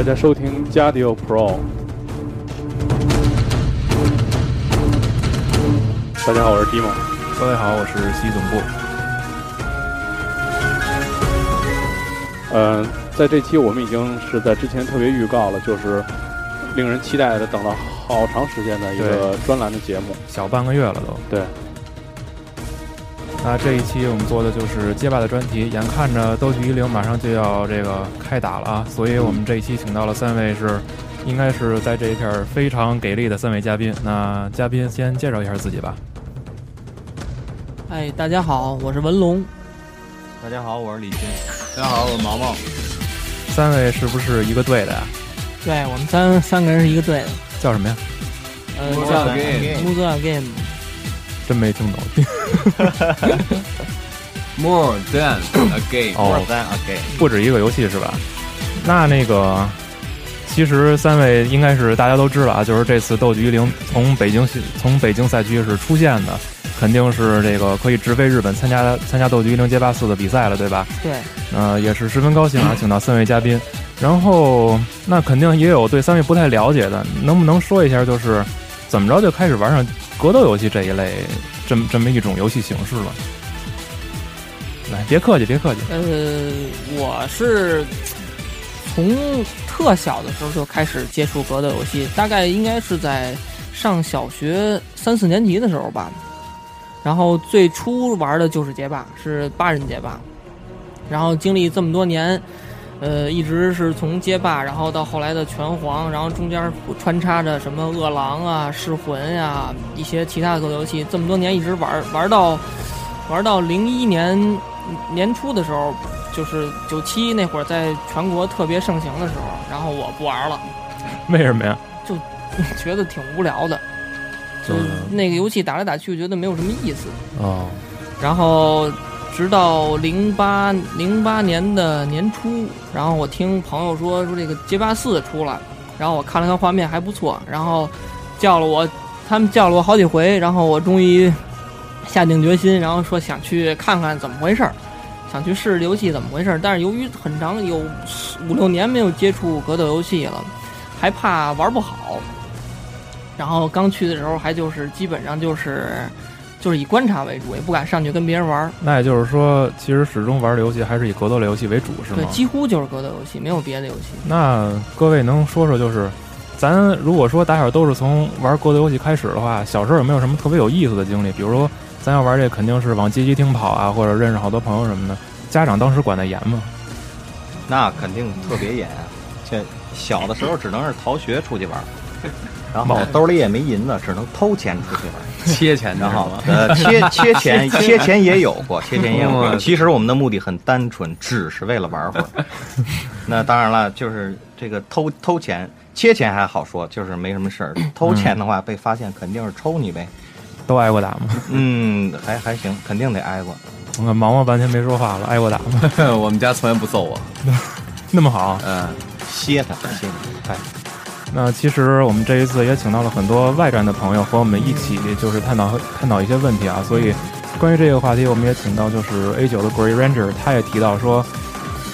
大家收听加迪欧 Pro。大家好，我是 Timo。各位好，我是西总部。嗯，在这期我们已经是在之前特别预告了，就是令人期待的，等了好长时间的一个专栏的节目，小半个月了都。对。那这一期我们做的就是街霸的专题，眼看着斗剧一零马上就要这个开打了啊，所以我们这一期请到了三位是，应该是在这一片非常给力的三位嘉宾。那嘉宾先介绍一下自己吧。哎，大家好，我是文龙。大家好，我是李军。大家好，我是毛毛。三位是不是一个队的呀？对，我们三三个人是一个队的。叫什么呀？呃，叫 Game Game。真没听懂。More than a game. More than a game. 不止一个游戏是吧？那那个，其实三位应该是大家都知道啊，就是这次斗剧一零从北京从北京赛区是出现的，肯定是这个可以直飞日本参加参加斗剧一零街霸四的比赛了，对吧？对。呃，也是十分高兴啊，请到三位嘉宾。然后，那肯定也有对三位不太了解的，能不能说一下，就是怎么着就开始玩上？格斗游戏这一类，这么这么一种游戏形式了。来，别客气，别客气。呃，我是从特小的时候就开始接触格斗游戏，大概应该是在上小学三四年级的时候吧。然后最初玩的就是街霸，是八人街霸。然后经历这么多年。呃，一直是从街霸，然后到后来的拳皇，然后中间穿插着什么饿狼啊、噬魂呀，一些其他的格斗游戏。这么多年一直玩玩到玩到零一年年初的时候，就是九七那会儿，在全国特别盛行的时候，然后我不玩了。为什么呀？就觉得挺无聊的，就那个游戏打来打去，觉得没有什么意思。哦。然后。直到零八零八年的年初，然后我听朋友说说这个街霸四出了，然后我看了看画面还不错，然后叫了我，他们叫了我好几回，然后我终于下定决心，然后说想去看看怎么回事儿，想去试试游戏怎么回事儿。但是由于很长有五六年没有接触格斗游戏了，还怕玩不好，然后刚去的时候还就是基本上就是。就是以观察为主，也不敢上去跟别人玩。那也就是说，其实始终玩的游戏还是以格斗类游戏为主，是吗？对，几乎就是格斗游戏，没有别的游戏。那各位能说说，就是咱如果说打小都是从玩格斗游戏开始的话，小时候有没有什么特别有意思的经历？比如说，咱要玩这，肯定是往街机厅跑啊，或者认识好多朋友什么的。家长当时管得严吗？那肯定特别严。这小的时候只能是逃学出去玩。然后兜里也没银子，只能偷钱出去玩，切钱，然后呃，切切钱，切钱也有过，切钱也有过。其实我们的目的很单纯，只是为了玩会儿。那当然了，就是这个偷偷钱，切钱还好说，就是没什么事儿。偷钱的话，被发现肯定是抽你呗。都挨过打吗？嗯，还还行，肯定得挨过。我看毛毛半天没说话了，挨过打吗？我们家从来不揍我，那么好，嗯，歇他，歇他，哎。那其实我们这一次也请到了很多外站的朋友和我们一起，就是探讨探讨一些问题啊。所以关于这个话题，我们也请到就是 A 九的 Grey Ranger，他也提到说，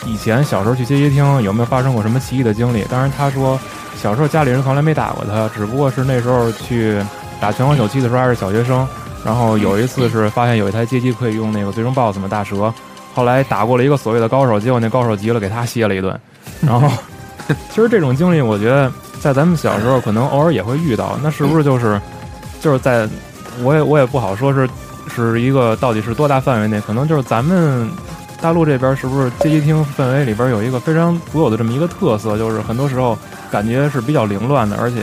以前小时候去街机厅有没有发生过什么奇异的经历？当然他说小时候家里人从来没打过他，只不过是那时候去打拳皇九七的时候还是小学生，然后有一次是发现有一台街机可以用那个最终 BOSS 嘛大蛇，后来打过了一个所谓的高手，结果那高手急了给他歇了一顿，然后 其实这种经历我觉得。在咱们小时候，可能偶尔也会遇到，那是不是就是，就是在我也我也不好说是是一个到底是多大范围内，可能就是咱们大陆这边是不是街机厅氛围里边有一个非常独有的这么一个特色，就是很多时候感觉是比较凌乱的，而且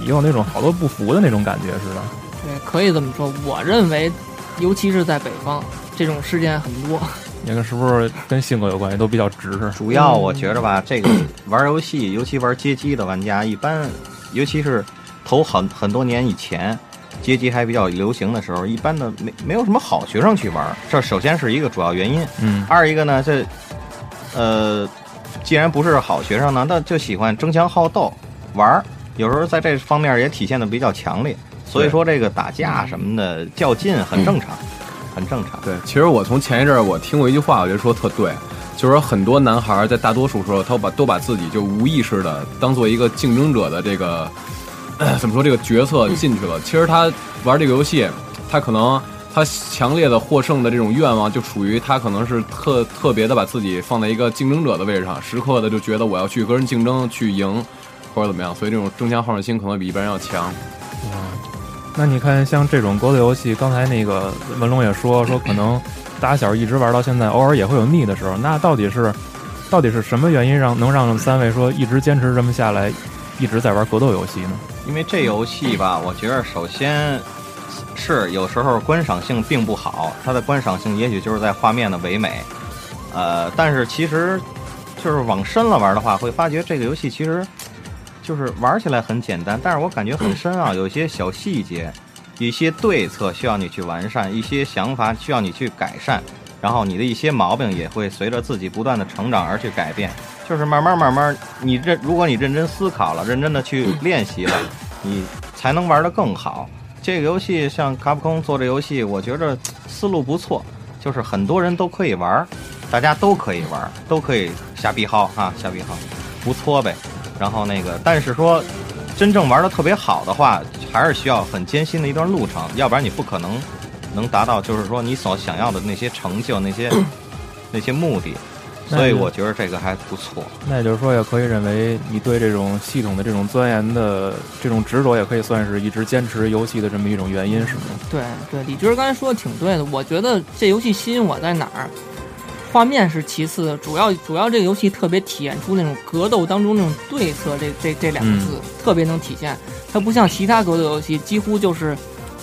也有那种好多不服的那种感觉似的。对，可以这么说。我认为，尤其是在北方，这种事件很多。那个是不是跟性格有关系？都比较直是？主要我觉着吧，这个玩游戏，尤其玩街机的玩家，一般，尤其是头很很多年以前，街机还比较流行的时候，一般的没没有什么好学生去玩。这首先是一个主要原因。嗯。二一个呢，这呃，既然不是好学生呢，那就喜欢争强好斗玩儿，有时候在这方面也体现的比较强烈。所以说，这个打架什么的较劲很正常。很正常。对，其实我从前一阵儿我听过一句话，我觉得说特对，就是说很多男孩在大多数时候，他把都把自己就无意识的当做一个竞争者的这个怎么说这个角色进去了。其实他玩这个游戏，他可能他强烈的获胜的这种愿望，就属于他可能是特特别的把自己放在一个竞争者的位置上，时刻的就觉得我要去跟人竞争去赢或者怎么样，所以这种争强好胜心可能比一般人要强。那你看，像这种格斗游戏，刚才那个文龙也说说，可能打小一直玩到现在，偶尔也会有腻的时候。那到底是，到底是什么原因让能让三位说一直坚持这么下来，一直在玩格斗游戏呢？因为这游戏吧，我觉得首先是有时候观赏性并不好，它的观赏性也许就是在画面的唯美，呃，但是其实就是往深了玩的话，会发觉这个游戏其实。就是玩起来很简单，但是我感觉很深啊，有些小细节，一些对策需要你去完善，一些想法需要你去改善，然后你的一些毛病也会随着自己不断的成长而去改变。就是慢慢慢慢，你认如果你认真思考了，认真的去练习了，你才能玩得更好。这个游戏像卡普空做这游戏，我觉着思路不错，就是很多人都可以玩，大家都可以玩，都可以瞎逼薅啊，瞎逼薅，不错呗。然后那个，但是说，真正玩的特别好的话，还是需要很艰辛的一段路程，要不然你不可能能达到，就是说你所想要的那些成就、那些 那些目的。所以我觉得这个还不错。那也就是说，也可以认为你对这种系统的这种钻研的这种执着，也可以算是一直坚持游戏的这么一种原因，是吗？对对，李军刚才说的挺对的。我觉得这游戏吸引我在哪儿？画面是其次，主要主要这个游戏特别体现出那种格斗当中那种对策，这这这两个字特别能体现。它不像其他格斗游戏，几乎就是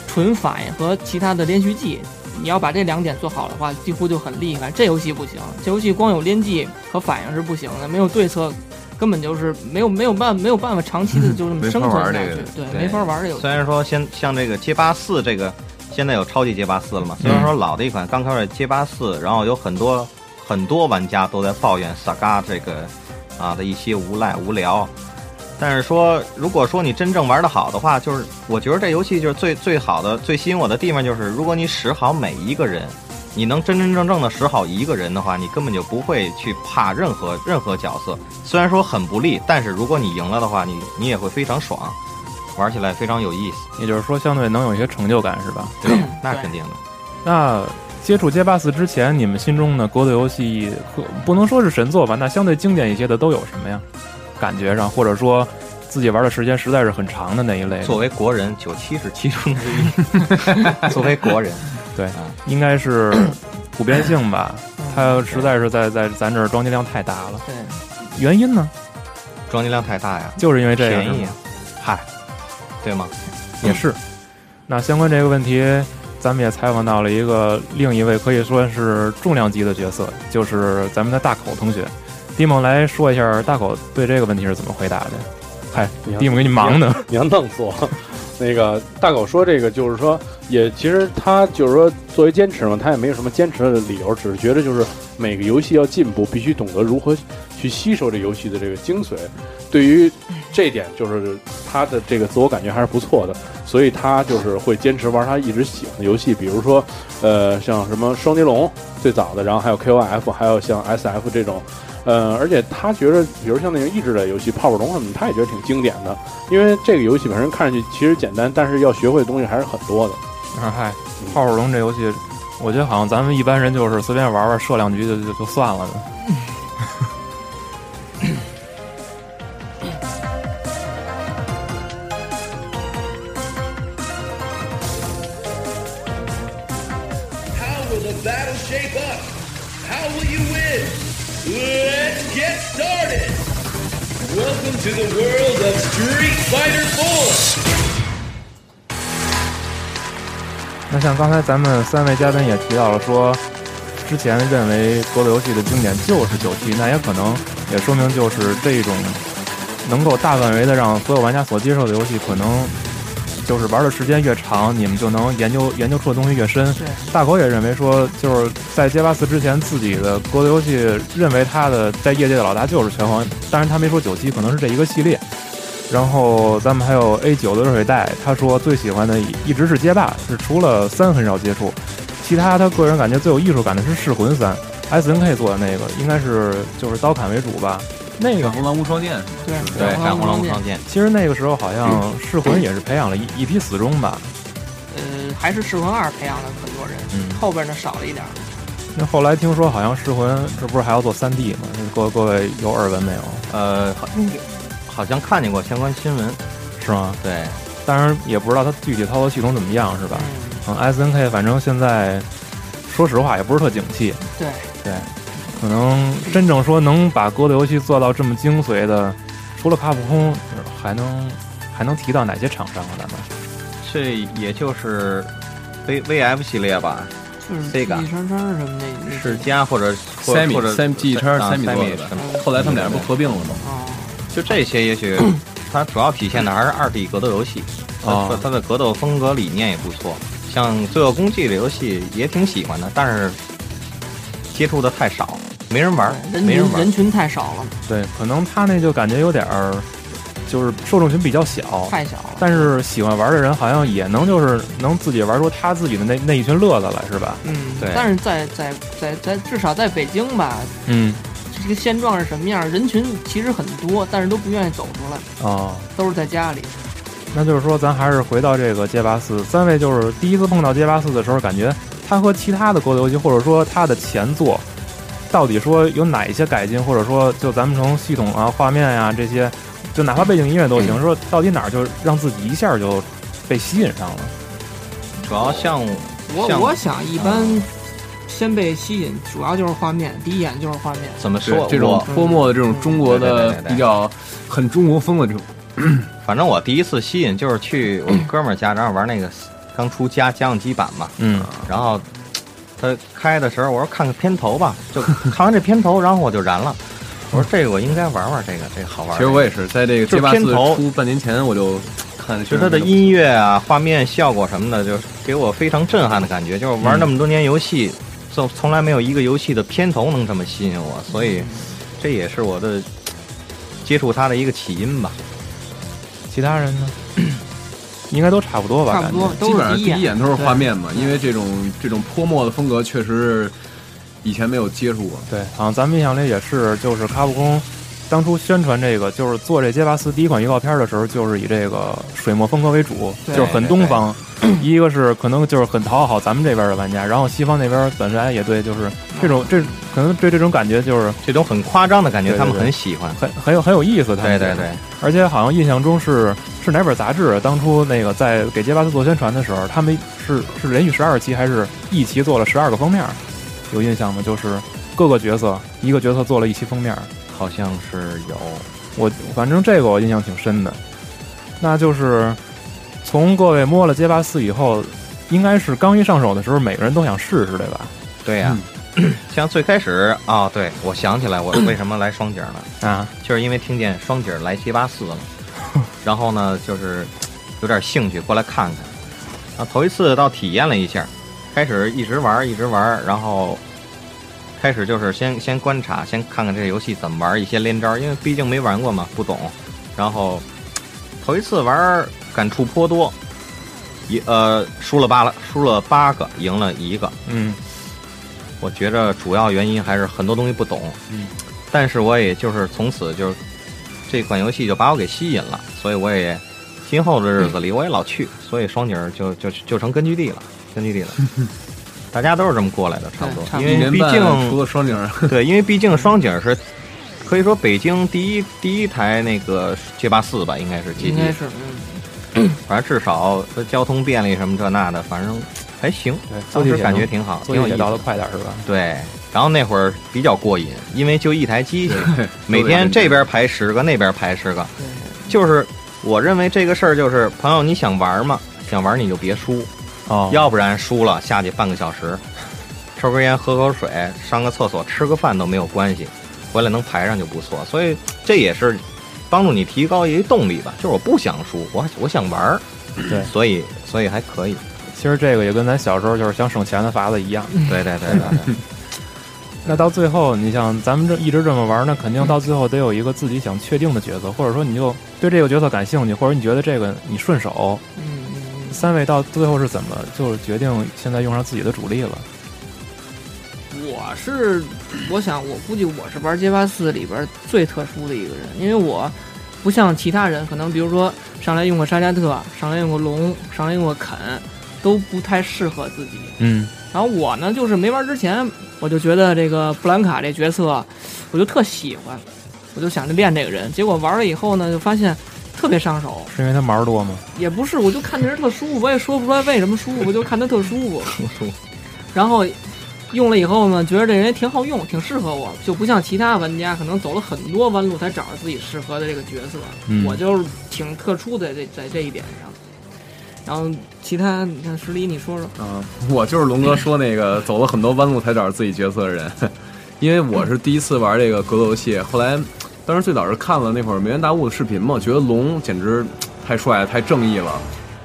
纯反应和其他的连续技。你要把这两点做好的话，几乎就很厉害。这游戏不行，这游戏光有连技和反应是不行的，没有对策，根本就是没有没有办没有办法长期的就这么生存下去。对，没法玩这游戏。虽然说先像这个街霸四这个，现在有超级街霸四了嘛？虽然说老的一款刚开始街霸四，然后有很多。很多玩家都在抱怨 Saga 这个啊的一些无赖无聊，但是说如果说你真正玩的好的话，就是我觉得这游戏就是最最好的、最吸引我的地方就是，如果你使好每一个人，你能真真正正的使好一个人的话，你根本就不会去怕任何任何角色。虽然说很不利，但是如果你赢了的话，你你也会非常爽，玩起来非常有意思。也就是说，相对能有一些成就感，是吧？对，那肯定的。那。接触街霸四之前，你们心中的格斗游戏不能说是神作吧？那相对经典一些的都有什么呀？感觉上，或者说自己玩的时间实在是很长的那一类。作为国人，九七是其中之一。作为国人，对，应该是普遍性吧。它实在是在在咱这儿装机量太大了。对，原因呢？装机量太大呀，就是因为这个便宜。嗨，对吗？也是。那相关这个问题。咱们也采访到了一个另一位可以说是重量级的角色，就是咱们的大口同学。蒂蒙来说一下，大口对这个问题是怎么回答的？嗨，蒂蒙给你忙呢，你要弄死我。那个大狗说这个就是说，也其实他就是说作为坚持嘛，他也没有什么坚持的理由，只是觉得就是每个游戏要进步，必须懂得如何去吸收这游戏的这个精髓。对于这点，就是他的这个自我感觉还是不错的。所以他就是会坚持玩他一直喜欢的游戏，比如说，呃，像什么双截龙最早的，然后还有 K O F，还有像 S F 这种，嗯，而且他觉得，比如像那种益智类游戏泡泡龙什么，他也觉得挺经典的，因为这个游戏本身看上去其实简单，但是要学会的东西还是很多的。啊嗨，泡泡龙这游戏，我觉得好像咱们一般人就是随便玩玩，射两局就就就算了 to the world of Street Fighter 4! 那像刚才咱们三位嘉宾也提到了说，之前认为格斗游戏的经典就是九七，那也可能也说明就是这种能够大范围的让所有玩家所接受的游戏，可能就是玩的时间越长，你们就能研究研究出的东西越深。大狗也认为说，就是在街霸四之前，自己的格斗游戏认为他的在业界的老大就是拳皇，当然他没说九七，可能是这一个系列。然后咱们还有 A 九的热水袋，他说最喜欢的一直是街霸，是除了三很少接触，其他他个人感觉最有艺术感的是噬魂三，S N K 做的那个，应该是就是刀砍为主吧。那个闪红狼无双剑，对对，闪红狼无剑双剑，其实那个时候好像噬魂也是培养了一一批死忠吧。呃，还是噬魂二培养了很多人，嗯后边呢少了一点儿。那后来听说好像噬魂这不是还要做三 D 吗？各各位有耳闻没有？呃，好好像看见过相关新闻，是吗？对，当然也不知道它具体操作系统怎么样，是吧？嗯，嗯，S N K 反正现在说实话也不是特景气，对，对，可能真正说能把格斗游戏做到这么精髓的，除了卡普空，还能还能提到哪些厂商啊？咱们？这也就是 V V F 系列吧，就是那那世嘉或者或三米或者三 G 叉啊三米做的。什么后来他们俩人不合并了吗？啊，就这些，也许 它主要体现的还是二 D 格斗游戏，哦。它它的格斗风格理念也不错。像《罪恶公祭》这游戏也挺喜欢的，但是接触的太少，没人玩，人没人玩。群人群太少了，对，可能他那就感觉有点儿，就是受众群比较小，太小了。但是喜欢玩的人好像也能就是能自己玩出他自己的那那一群乐子来，是吧？嗯，对但是在在在在至少在北京吧，嗯，这个现状是什么样？人群其实很多，但是都不愿意走出来，哦，都是在家里。那就是说，咱还是回到这个街霸四，三位就是第一次碰到街霸四的时候，感觉它和其他的格斗游戏，或者说它的前作，到底说有哪一些改进，或者说就咱们从系统啊、画面呀、这些，就哪怕背景音乐都行，说到底哪儿就让自己一下就被吸引上了。主要像我像我想一般先被吸引，主要就是画面，第一眼就是画面。怎么说，这种泼墨的这种中国的比较很中国风的这种，反正我第一次吸引就是去我哥们儿家，然后玩那个刚出家家用机版嘛，嗯，然后他开的时候，我说看看片头吧，就看完这片头，然后我就燃了。我说这个我应该玩玩，这个这个好玩。其实我也是在这个就是街霸四片头出半年前我就看，就它的音乐啊、画面效果什么的，就给我非常震撼的感觉。就是玩那么多年游戏，就从来没有一个游戏的片头能这么吸引我，所以这也是我的接触它的一个起因吧。其他人呢，应该都差不多吧？差不多感觉基本上都是第第一眼都是画面嘛，因为这种这种泼墨的风格确实以前没有接触过。对，好像咱们印象里也是，就是卡普空当初宣传这个，就是做这街霸四第一款预告片的时候，就是以这个水墨风格为主，对就是很东方。一个是可能就是很讨好咱们这边的玩家，然后西方那边本来也对，就是这种这可能对这种感觉就是这种很夸张的感觉，对对他们很喜欢。很很有很有意思。他们对对对，而且好像印象中是是哪本杂志当初那个在给街霸四做宣传的时候，他们是是连续十二期还是一期做了十二个封面？有印象吗？就是各个角色一个角色做了一期封面。好像是有。我反正这个我印象挺深的。那就是从各位摸了街霸四以后，应该是刚一上手的时候，每个人都想试试，对吧？对呀、像最开始啊、对我想起来我为什么来双井了，啊，就是因为听见双井来七八四了，然后呢，就是有点兴趣过来看看。啊，头一次倒体验了一下，开始一直玩一直玩，然后开始就是先先观察，先看看这个游戏怎么玩一些连招，因为毕竟没玩过嘛，不懂。然后头一次玩感触颇多，一呃输了八了，输了八个，赢了一个。嗯我觉着主要原因还是很多东西不懂，嗯，但是我也就是从此就是这款游戏就把我给吸引了，所以我也今后的日子里我也老去，所以双井儿就就就成根据地了，根据地了。大家都是这么过来的，差不多，因为毕竟除了双井儿，对，因为毕竟双井儿是可以说北京第一第一台那个街霸四吧，应该是街机。应该，是嗯，反正至少交通便利什么这那的，反正还行，对，当时感觉挺挺好，作挺有意思业也倒得快点是吧？对，然后那会儿比较过瘾，因为就一台机器，每天这边排十个，那边排十个，就是我认为这个事儿就是朋友你想玩嘛？想玩你就别输，哦，要不然输了下去半个小时，抽根烟喝口水，上个厕所吃个饭都没有关系，回来能排上就不错。所以这也是帮助你提高一个动力吧，就是我不想输，我我想玩，对所以所以还可以。其实这个也跟咱小时候就是想省钱的法子一样。对对对对对。那到最后，你像咱们这一直这么玩，那肯定到最后得有一个自己想确定的角色，或者说你就对这个角色感兴趣，或者你觉得这个你顺手。嗯嗯嗯，三位到最后是怎么就是决定现在用上自己的主力了？我是，我想我估计我是玩街霸四里边最特殊的一个人，因为我不像其他人，可能比如说上来用过沙加特，上来用过龙，上来用过肯，都不太适合自己。嗯，然后我呢，就是没玩之前，我就觉得这个布兰卡这角色，我就特喜欢，我就想着练这个人。结果玩了以后呢，就发现特别上手，是因为他毛多吗？也不是，我就看这人特舒服，我也说不出来为什么舒服，我就看他特舒服。舒 服然后用了以后呢，觉得这人也挺好用，挺适合我，就不像其他玩家可能走了很多弯路才找着自己适合的这个角色。嗯我就是挺特殊的这在这一点上。然后其他，你看石离，你说说。啊，我就是龙哥说那个 走了很多弯路才找着自己角色的人，因为我是第一次玩这个格斗游戏，后来当时最早是看了那会儿梅园大悟的视频嘛，觉得龙简直太帅太正义了，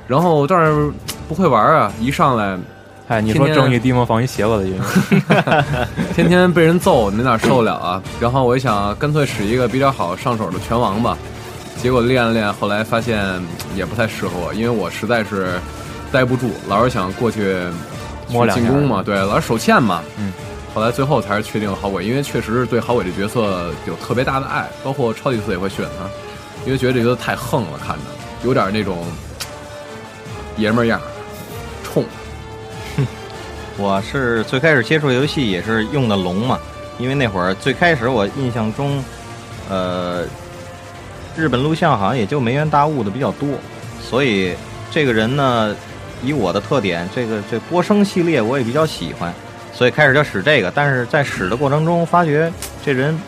然后但是不会玩啊，一上来哎，你说正义地魔放一邪恶的音乐，天天被人揍，你哪受得了啊？然后我一想，干脆使一个比较好上手的拳王吧。结果练了练，后来发现嗯也不太适合我，因为我实在是待不住，老是想过去去摸两下进攻嘛，对，老是手欠嘛。嗯。后来最后才是确定了好鬼，因为确实是对好鬼这角色有特别大的爱，包括超级四也会选他，因为觉得这角色太横了，看着有点那种爷们儿样儿，冲。我是最开始接触游戏也是用的龙嘛，因为那会儿最开始我印象中，呃，日本录像好像也就梅园大悟的比较多，所以这个人呢，以我的特点，这个这波声系列我也比较喜欢，所以开始就使这个，但是在使的过程中发觉这人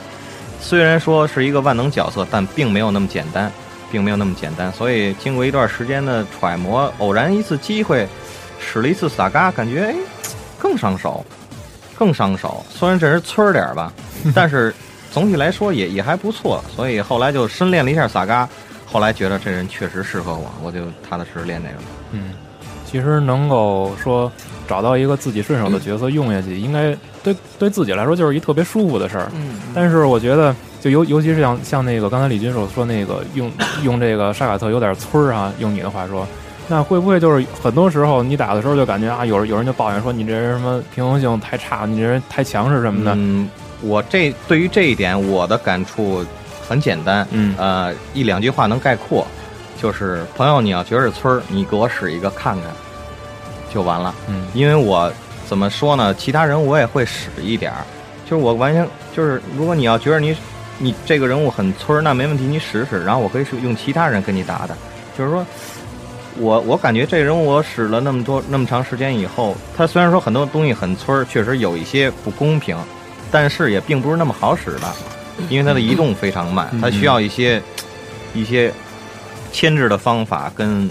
虽然说是一个万能角色，但并没有那么简单，并没有那么简单，所以经过一段时间的揣摩，偶然一次机会使了一次萨嘎，感觉哎。更伤手，更伤手。虽然这人村儿点儿吧，但是总体来说也也还不错。所以后来就深练了一下萨嘎，后来觉得这人确实适合我，我就踏踏实实练这个了。嗯，其实能够说找到一个自己顺手的角色用下去，应该对对自己来说就是一特别舒服的事儿。嗯，但是我觉得，就尤尤其是像像那个刚才李军所说那个用用这个沙卡特有点村儿啊，用你的话说，那会不会就是很多时候你打的时候就感觉啊，有人有人就抱怨说你这人什么平衡性太差，你这人太强势什么的。嗯，我这对于这一点我的感触很简单，嗯呃，一两句话能概括，就是朋友你要觉着村儿，你给我使一个看看，就完了。嗯因为我怎么说呢？其他人我也会使一点儿，就是我完全就是，如果你要觉得你你这个人物很村儿，那没问题，你使使，然后我可以是用其他人跟你打的。就是说，我我感觉这人物我使了那么多那么长时间以后，他虽然说很多东西很村儿，确实有一些不公平，但是也并不是那么好使的，因为它的移动非常慢，它需要一些一些牵制的方法跟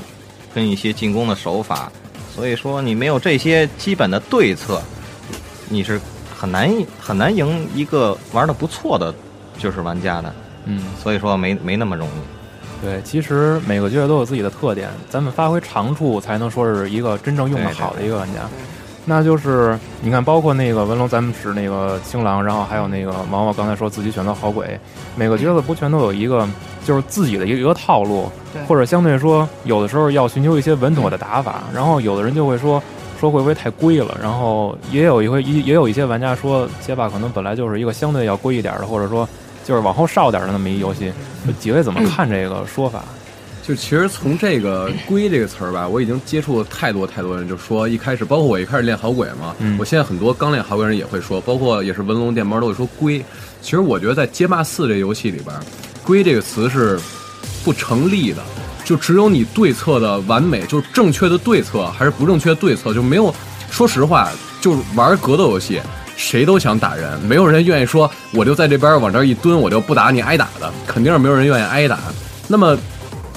跟一些进攻的手法。所以说，你没有这些基本的对策，你是很难很难赢一个玩的不错的就是玩家的。嗯，所以说没没那么容易。对，其实每个角色都有自己的特点，咱们发挥长处才能说是一个真正用的好的一个玩家。那就是你看，包括那个文龙，咱们使那个青狼，然后还有那个毛毛刚才说自己选择好鬼，每个角色不全都有一个就是自己的一个一个套路对，或者相对说有的时候要寻求一些稳妥的打法，然后有的人就会说说会不会太龟了，然后也有一回也也有一些玩家说街霸可能本来就是一个相对要龟一点的，或者说就是往后稍点的那么一游戏，几位怎么看这个说法？就其实从这个“龟”这个词儿吧，我已经接触了太多太多人，就说一开始，包括我一开始练好鬼嘛，嗯我现在很多刚练好鬼人也会说，包括也是文龙电猫都会说“龟”。其实我觉得在街霸四这游戏里边，“龟”这个词是不成立的，就只有你对策的完美，就是正确的对策还是不正确的对策，就没有说实话，就是玩格斗游戏，谁都想打人，没有人愿意说我就在这边往这儿一蹲，我就不打你挨打的，肯定是没有人愿意挨打。那么。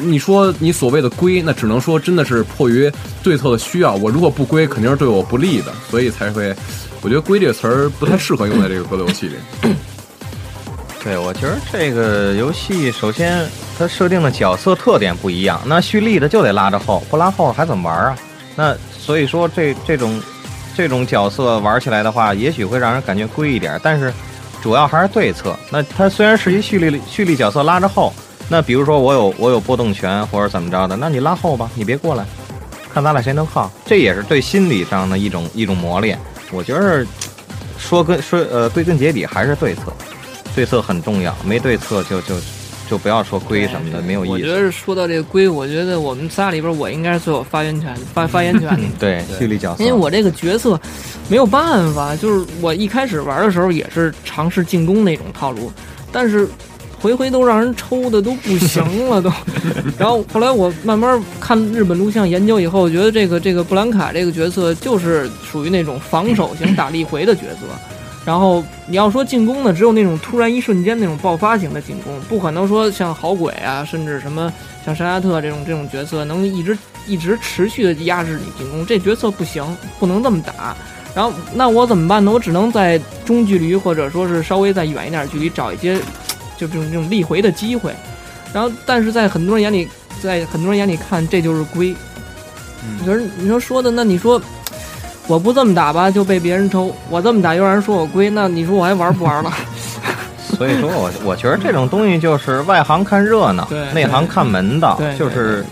你说你所谓的归，那只能说真的是迫于对策的需要。我如果不归，肯定是对我不利的，所以才会，我觉得“归”这个词儿不太适合用在这个格斗游戏里。对，我觉得这个游戏首先它设定的角色特点不一样，那蓄力的就得拉着后，不拉后还怎么玩啊？那所以说这这种这种角色玩起来的话，也许会让人感觉归一点，但是主要还是对策。那它虽然是一蓄力蓄力角色拉着后。那比如说我有我有波动权或者怎么着的，那你拉后吧，你别过来，看咱俩谁能靠，这也是对心理上的一种一种磨练。我觉得说跟说呃归根结底还是对策，对策很重要，没对策就就就不要说归什么的，没有意思。我觉得说到这个归，我觉得我们仨里边我应该是最有发言权发发言权的。对，蓄力角色。因为我这个角色没有办法，就是我一开始玩的时候也是尝试进攻那种套路，但是。回回都让人抽的都不行了都，然后后来我慢慢看日本录像研究以后，我觉得这个这个布兰卡这个角色就是属于那种防守型打立回的角色，然后你要说进攻呢，只有那种突然一瞬间那种爆发型的进攻，不可能说像好鬼啊，甚至什么像沙加特这种这种角色能一直一直持续的压制你进攻，这角色不行，不能这么打。然后那我怎么办呢？我只能在中距离或者说是稍微再远一点距离找一些。就这种这种立回的机会，然后但是在很多人眼里，在很多人眼里看这就是龟。你说你说说的那你说我不这么打吧就被别人抽，我这么打又让人说我龟，那你说我还玩不玩了？所以说我我觉得这种东西就是外行看热闹，内行看门道，就是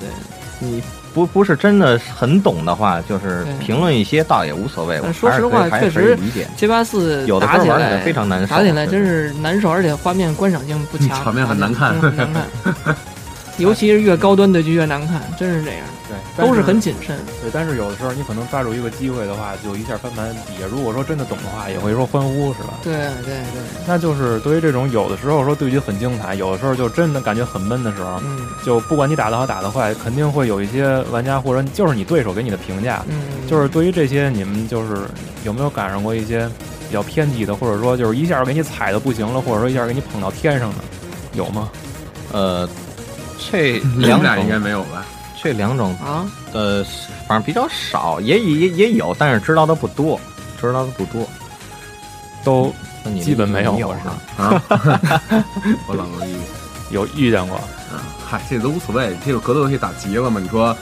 你。不不是真的很懂的话，就是评论一些倒也无所谓。说实话，确实七八四有的打起来非常难受，打起来真是难受，而且画面观赏性不强，场面很难看，难看。尤其是越高端的就越难看，真是这样。对，都是很谨慎。对，但是有的时候你可能抓住一个机会的话，就一下翻盘。底下如果说真的懂的话，也会说欢呼，是吧？对对对。那就是对于这种有的时候说对局很精彩，有的时候就真的感觉很闷的时候，嗯，就不管你打得好打的坏，肯定会有一些玩家或者就是你对手给你的评价，嗯，就是对于这些你们就是有没有赶上过一些比较偏激的，或者说就是一下给你踩的不行了，或者说一下给你捧到天上的，有吗？呃。这两俩应该没有吧？这两种啊，呃，反正比较少，也也也有，但是知道的不多，知道的不多，都基本没有过是吧？啊，我冷了遇有遇见过，嗯，嗨，这都无所谓，这个格斗游戏打急了嘛？你说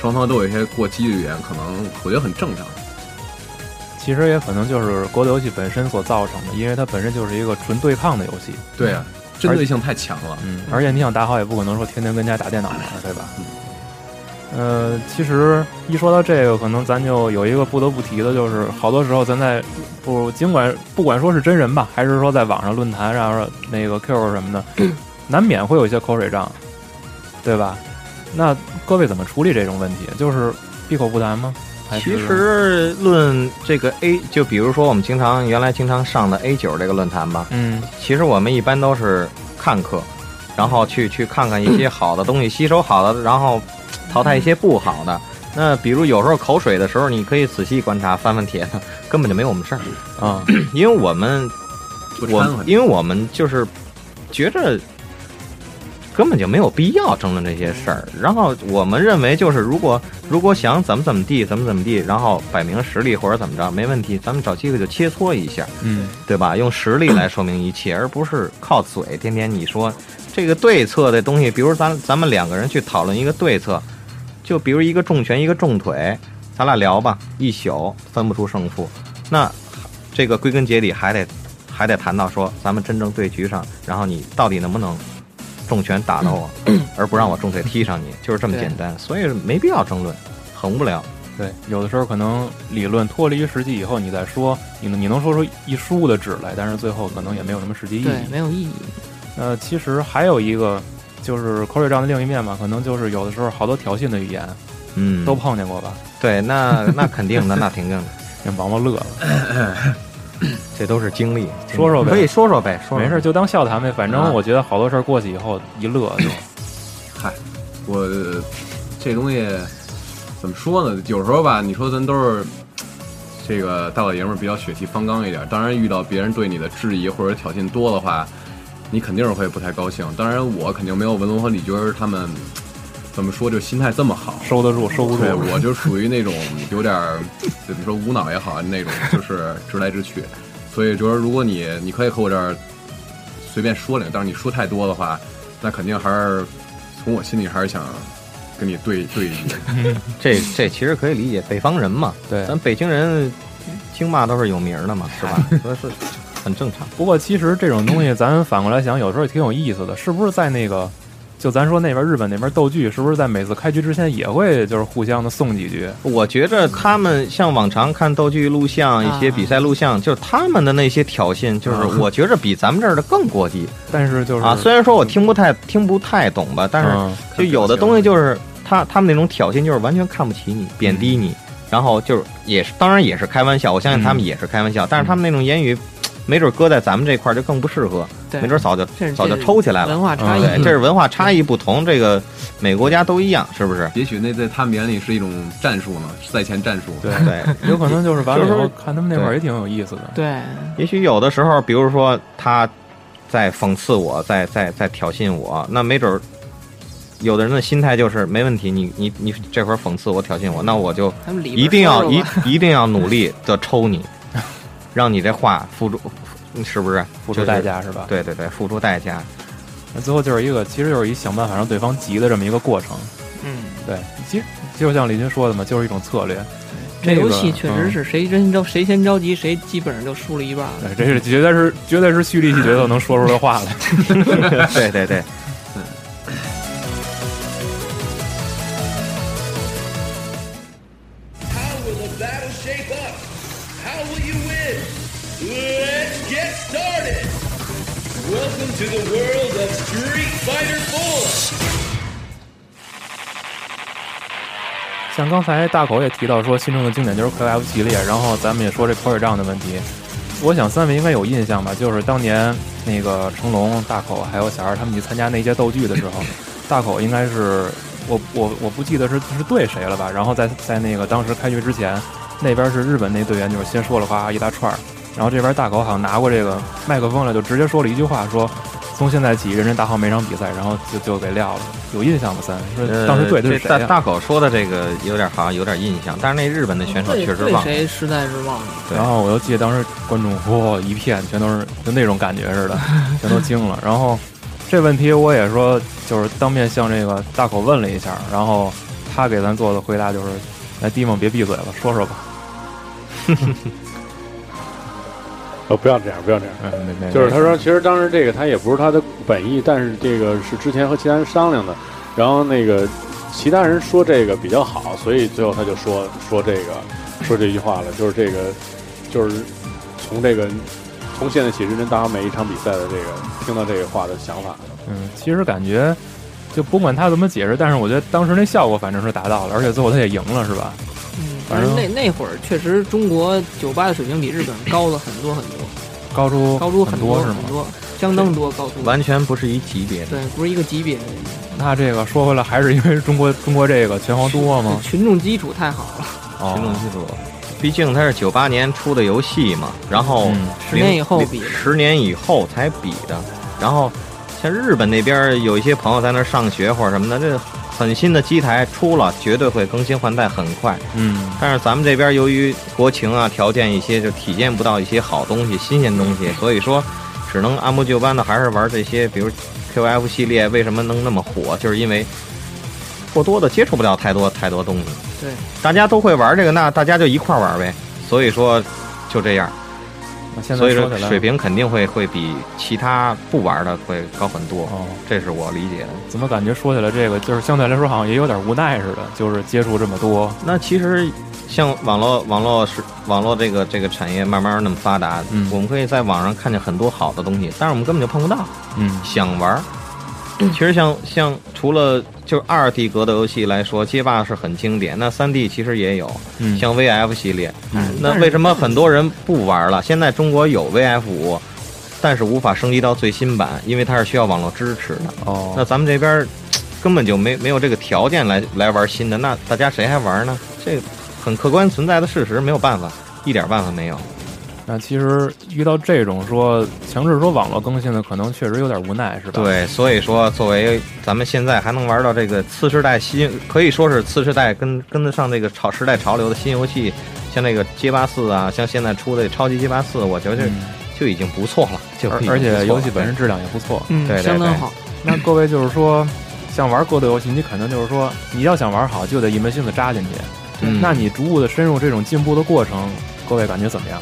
双方都有一些过激的语言，可能我觉得很正常。其实也可能就是格斗游戏本身所造成的，因为它本身就是一个纯对抗的游戏。对啊。针对性太强了，嗯，而且你想打好也不可能说天天跟家打电脑玩，对吧？呃，其实一说到这个，可能咱就有一个不得不提的，就是好多时候咱在不尽管不管说是真人吧，还是说在网上论坛上那个 Q 什么的，难免会有一些口水仗，对吧？那各位怎么处理这种问题？就是闭口不谈吗？其实论这个 A，就比如说我们经常原来经常上的 A 九这个论坛吧，嗯，其实我们一般都是看客，然后去去看看一些好的东西，吸收好的，然后淘汰一些不好的。那比如有时候口水的时候，你可以仔细观察，翻翻帖子，根本就没我们事儿啊，因为我们我因为我们就是觉着。根本就没有必要争论这些事儿。然后我们认为，就是如果如果想怎么怎么地，怎么怎么地，然后摆明实力或者怎么着，没问题。咱们找机会就切磋一下，嗯，对吧？用实力来说明一切，而不是靠嘴。天天你说这个对策的东西，比如咱咱们两个人去讨论一个对策，就比如一个重拳，一个重腿，咱俩聊吧，一宿分不出胜负。那这个归根结底还得还得谈到说，咱们真正对局上，然后你到底能不能？重拳打到我，而不让我重腿踢上你，就是这么简单，所以没必要争论，很无聊。对，有的时候可能理论脱离实际以后，你再说，你你能说出一书的纸来，但是最后可能也没有什么实际意义，对，没有意义。呃，其实还有一个就是口水仗的另一面嘛，可能就是有的时候好多挑衅的语言，嗯，都碰见过吧？对，那那肯定的，那肯定的，让王王乐了。这都是经历，说说呗，可以说说呗，说没事就当笑谈呗。反正我觉得好多事儿过去以后一乐就，嗨，我这东西怎么说呢？有时候吧，你说咱都是这个大老爷们儿比较血气方刚一点。当然，遇到别人对你的质疑或者挑衅多的话，你肯定是会不太高兴。当然，我肯定没有文龙和李军儿他们怎么说，就心态这么好。收得住，收不住对，。我就属于那种有点儿，怎么说无脑也好，那种 就是直来直去。所以就是如果你你可以和我这儿随便说两，但是你说太多的话，那肯定还是从我心里还是想跟你对对一句。这这其实可以理解，北方人嘛，对咱北京人京骂都是有名儿的嘛，是吧？所以是很正常。不过其实这种东西，咱反过来想，有时候也挺有意思的，是不是在那个，就咱说那边日本那边斗剧，是不是在每次开局之前也会就是互相的送几句？我觉着他们像往常看斗剧录像、一些比赛录像，就是他们的那些挑衅，就是我觉着比咱们这儿的更过激 但是就是啊。虽然说我听不太听不太懂吧，但是嗯就有的东西就是他他们那种挑衅，就是完全看不起你、贬低你，然后就是也是当然也是开玩笑，我相信他们也是开玩笑，但是他们那种言语，没准搁在咱们这块儿就更不适合，没准早就早就抽起来了文。化差异。对，这是文化差异不同，这个每个国家都一样，是不是？也许那在他们眼里是一种战术呢，赛前战术。对 对，有可能就是完了以后看他们那块儿也挺有意思的。对，也许有的时候，比如说他在讽刺我，在在在挑衅我，那没准儿有的人的心态就是没问题，你你你这会儿讽刺我、挑衅我，那我就一定要一 一定要努力的抽你，让你这话付出，是不是付出代？价是吧？对对对，付出代价。那最后就是一个，其实就是一想办法让对方急的这么一个过程。嗯，对，其实就像李军说的嘛，就是一种策略。这游戏确实嗯是谁先着谁先着急，谁基本上就输了一半了。对，这是绝对是绝对是蓄力气角色能说出的话来。对对对，刚才大口也提到说，心中的经典就是 KF 系列，然后咱们也说这口水仗的问题。我想三位应该有印象吧？就是当年那个成龙、大口还有小二他们去参加那些斗剧的时候，大口应该是我我我不记得是是对谁了吧？然后在在那个当时开局之前，那边是日本那队员就是先说了哗一大串儿，然后这边大口好像拿过这个麦克风来，就直接说了一句话，说从现在起认真打好每场比赛，然后就就给撂了。有印象吗？三说呃，当时对的这是谁、大大口说的这个有点好像有点印象，但是那日本的选手对对确实忘了。谁实在是忘了。对然后我又记得当时观众哇一片全都是就那种感觉似的，全都惊了。然后这问题我也说就是当面向这个大口问了一下，然后他给咱做的回答就是：来，迪蒙别闭嘴了，说说吧。呃，不要这样，不要这样。嗯，没没，就是他说，其实当时这个他也不是他的本意，但是这个是之前和其他人商量的，然后那个其他人说这个比较好，所以最后他就说说这个说这句话了，就是这个就是从这个从现在起认真打好每一场比赛的这个听到这个话的想法。嗯，其实感觉就不管他怎么解释，但是我觉得当时那效果反正是达到了，而且最后他也赢了，是吧？嗯，反正那那会儿确实中国酒吧的水平比日本高了很多很多，高出高出多很是吗很？多，相当多高出。完全不是一级别的。对，不是一个级别的，那这个说回来，还是因为中国中国这个拳皇多吗？群众基础太好了。哦群众基础，毕竟它是九八年出的游戏嘛，然后嗯十年以后比十年以后才比的。然后像日本那边有一些朋友在那上学或者什么的，这很新的机台出了，绝对会更新换代很快。嗯，但是咱们这边由于国情啊条件一些，就体验不到一些好东西、新鲜东西，所以说只能按部就班的还是玩这些，比如 QF 系列为什么能那么火，就是因为过多的接触不了太多太多东西。对，大家都会玩这个，那大家就一块玩呗。所以说就这样，那现在所以说水平肯定会会比其他不玩的会高很多，哦，这是我理解的。怎么感觉说起来这个就是相对来说好像也有点无奈似的，就是接触这么多，那其实像网络网络是网络这个这个产业慢慢那么发达，嗯我们可以在网上看见很多好的东西，但是我们根本就碰不到。嗯想玩儿，其实像像除了就是二 D 格斗游戏来说，街霸是很经典。那三 D 其实也有，嗯，像 VF 系列。嗯那为什么很多人不玩了？现在中国有 VF 五，但是无法升级到最新版，因为它是需要网络支持的。哦，那咱们这边根本就没没有这个条件来来玩新的，那大家谁还玩呢？这个很客观存在的事实，没有办法。一点办法没有。那其实遇到这种说强制说网络更新的，可能确实有点无奈，是吧？对，所以说作为咱们现在还能玩到这个次世代新，可以说是次世代跟跟得上这个潮时代潮流的新游戏，像那个街霸四啊，像现在出的超级街霸四，我觉得嗯就已经不错了，就而而且游戏本身质量也不错。嗯对对对相当好。那各位就是说，像玩格斗游戏，你肯定就是说，你要想玩好，就得一门心思扎进去。嗯那你逐步的深入这种进步的过程，各位感觉怎么样？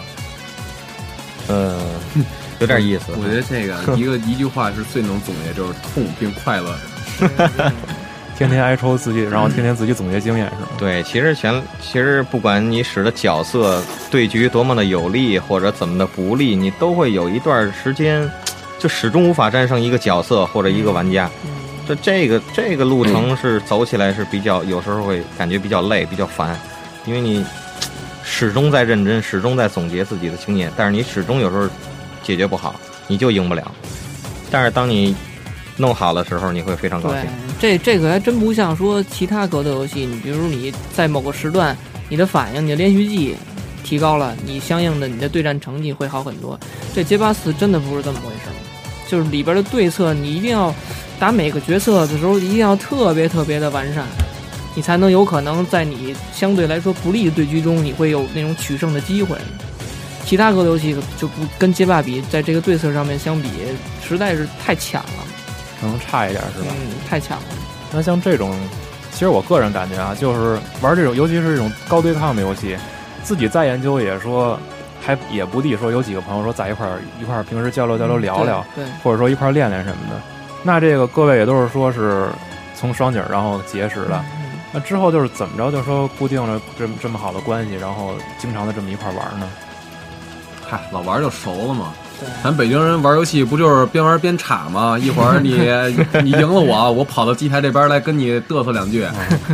呃，有点意思。我觉得这个一个一句话是最能总结，就是痛并快乐。天天挨抽自己，然后天天自己总结经验，是吗？对，其实前其实不管你使的角色对局多么的有利，或者怎么的不利，你都会有一段时间，就始终无法战胜一个角色或者一个玩家。嗯，这这个这个路程是走起来是比较，有时候会感觉比较累，比较烦，因为你始终在认真，始终在总结自己的经验，但是你始终有时候解决不好，你就赢不了。但是当你弄好的时候，你会非常高兴。，这这个还真不像说其他格斗游戏，你比如你在某个时段，你的反应、你的连续技提高了，你相应的你的对战成绩会好很多。这街霸四真的不是这么回事儿，就是里边的对策，你一定要打每个角色的时候，一定要特别特别的完善，你才能有可能在你相对来说不利的对局中，你会有那种取胜的机会。其他格斗游戏就不跟街霸比，在这个对策上面相比，实在是太强了，可能差一点，是吧？嗯，太强了。那像这种，其实我个人感觉啊，就是玩这种，尤其是这种高对抗的游戏，自己再研究也说，还也不地说有几个朋友说在一块儿一块儿平时交流交流聊聊，对，对或者说一块儿练练什么的。那这个各位也都是说是从双井然后结识的，嗯那之后就是怎么着，就说固定了这么这么好的关系，然后经常的这么一块玩呢？嗨，老玩就熟了嘛。咱北京人玩游戏不就是边玩边插吗？一会儿你 你赢了我，我跑到机台这边来跟你嘚瑟两句，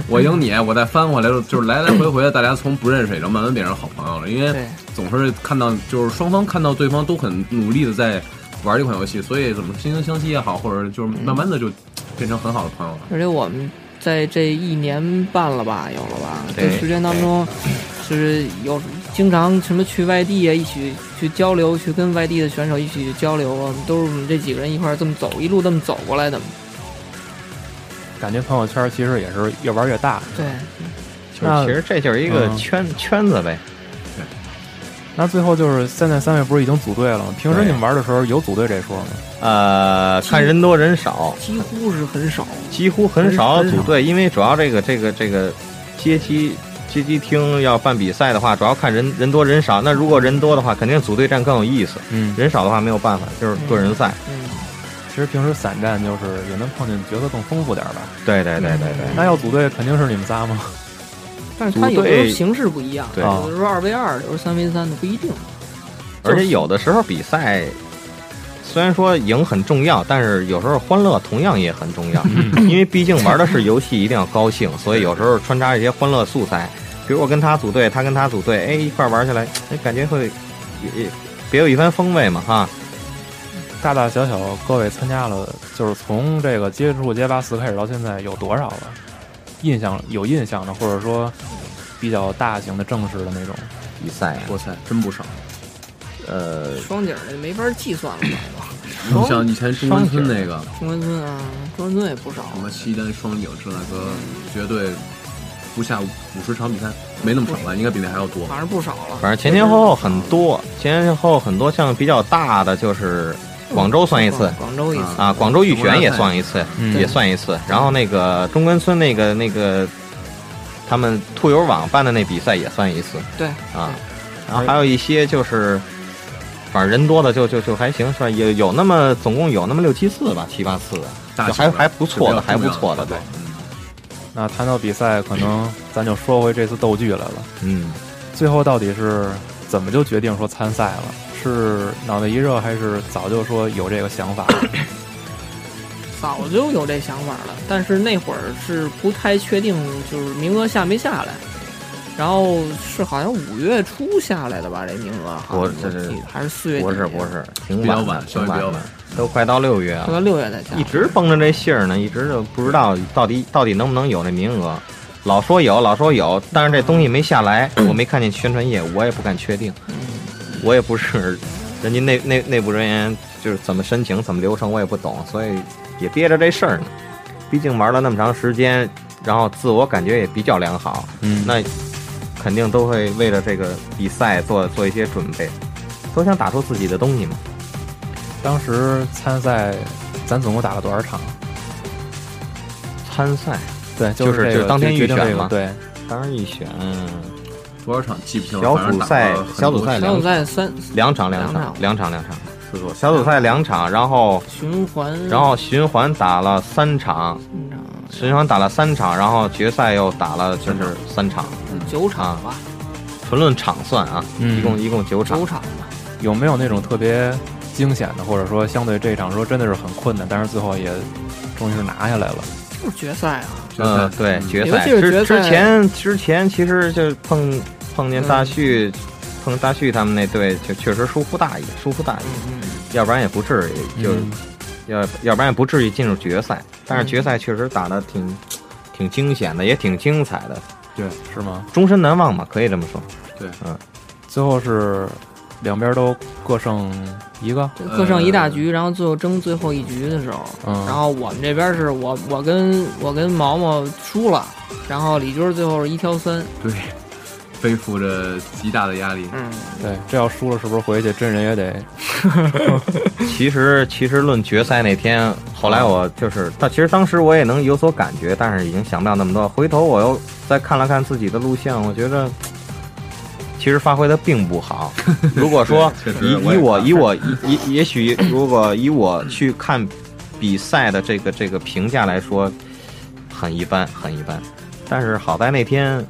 我赢你，我再翻回来，就是来来回回的，大家从不认识也就慢慢变成好朋友了。因为总是看到，就是双方看到对方都很努力的在玩一款游戏，所以怎么惺惺相惜也好，或者就是慢慢的就变成很好的朋友了。而且我们在这一年半了吧，有了吧？这时间当中，是有经常什么去外地啊，一起去交流，去跟外地的选手一起去交流啊，都是我们这几个人一块这么走，一路这么走过来的。感觉朋友圈其实也是越玩越大。对，就是其实这就是一个嗯圈、圈子呗。那最后就是现在三位不是已经组队了吗？平时你们玩的时候有组队这说吗？呃，看人多人少，几乎是很少。几乎很少组队，因为主要这个这个这个街机街机厅要办比赛的话，主要看人人多人少。那如果人多的话，肯定组队战更有意思；嗯，人少的话没有办法，就是个人赛。嗯，其实平时散战就是也能碰见角色更丰富点吧。对对对对对。那要组队肯定是你们仨吗？但是它有的时候形式不一样，对有的时候二 v 二，有时候三 v 三的不一定。而且有的时候比赛虽然说赢很重要，但是有时候欢乐同样也很重要，因为毕竟玩的是游戏，一定要高兴，所以有时候穿插一些欢乐素材，比如我跟他组队，他跟他组队，哎，一块玩起来，哎，感觉会也也别有一番风味嘛，哈。大大小小各位参加了，就是从这个接触街霸四开始到现在有多少了？印象有印象的，或者说比较大型的正式的那种。比赛啊，哇塞，真不少！呃，双井的没法计算了吧？你像以前中关村那个中关村啊，中关村也不少。什么西单双井这大哥，绝对不下五十场比赛，没那么少吧？应该比那还要多。反正不少了。反正前前后后很多，前前后后很多，像比较大的就是广州算一次广州一次啊，广州预选也算一次，嗯也算一次。然后那个中关村那个那个他们兔友网办的那比赛也算一次对啊。然后还有一些就是，反正人多的就就就还行，是吧？有有那么总共有那么六七次吧，七八次还还不错的，还不错的，对，那谈到比赛，可能咱就说回这次斗剧来了。嗯。最后到底是怎么就决定说参赛了？是脑袋一热，还是早就说有这个想法？早就有这想法了，但是那会儿是不太确定，就是名额下没下来。然后是好像五月初下来的吧，这名额好我像这是还是四月底？不是不是，挺晚的比较晚，稍挺晚的微比较晚，都快到六月了，到六月才下。一直绷着这信儿呢，一直就不知道到底到底能不能有那名额。老说有，老说有，但是这东西没下来，我没看见宣传页，我也不敢确定。我也不是人家内内内部人员，就是怎么申请、怎么流程，我也不懂，所以也憋着这事儿呢。毕竟玩了那么长时间，然后自我感觉也比较良好，嗯，那肯定都会为了这个比赛做做一些准备，都想打出自己的东西嘛。当时参赛，咱总共打了多少场？参赛对，就是这个就是当天预选嘛这个对，当然预选多少场记不清了，小组赛小组赛小组赛三两场两场两场两场两场，四座小组赛两场，然后循环，然后循环打了三场，嗯循环打了三场，然后决赛又打了就是三场，九场吧，纯论场算啊，嗯一共一共九场九。场吧。有没有那种特别惊险的，或者说相对这一场说真的是很困难，但是最后也终于是拿下来了？就是决赛啊，嗯，对，决赛之之前之前其实就碰碰见大旭，碰见大旭他们那队就确实疏忽大意，疏忽大意，嗯要不然也不至于就嗯。要要不然也不至于进入决赛。但是决赛确实打的挺挺惊险的，也挺精彩的，对，是吗？终身难忘嘛，可以这么说。对，嗯。最后是两边都各胜一个，嗯，各胜一大局，然后最后争最后一局的时候，嗯，然后我们这边是我我跟我跟毛毛输了，然后李军最后是一挑三，对，背负着极大的压力。嗯，对，这要输了是不是回去真人也得？其实其实论决赛那天，后来我就是，但其实当时我也能有所感觉，但是已经想不了那么多。回头我又再看了看自己的录像，我觉得其实发挥的并不好。如果说以以我以我以以也许如果以我去看比赛的这个这个评价来说，很一般很一般。但是好在那天，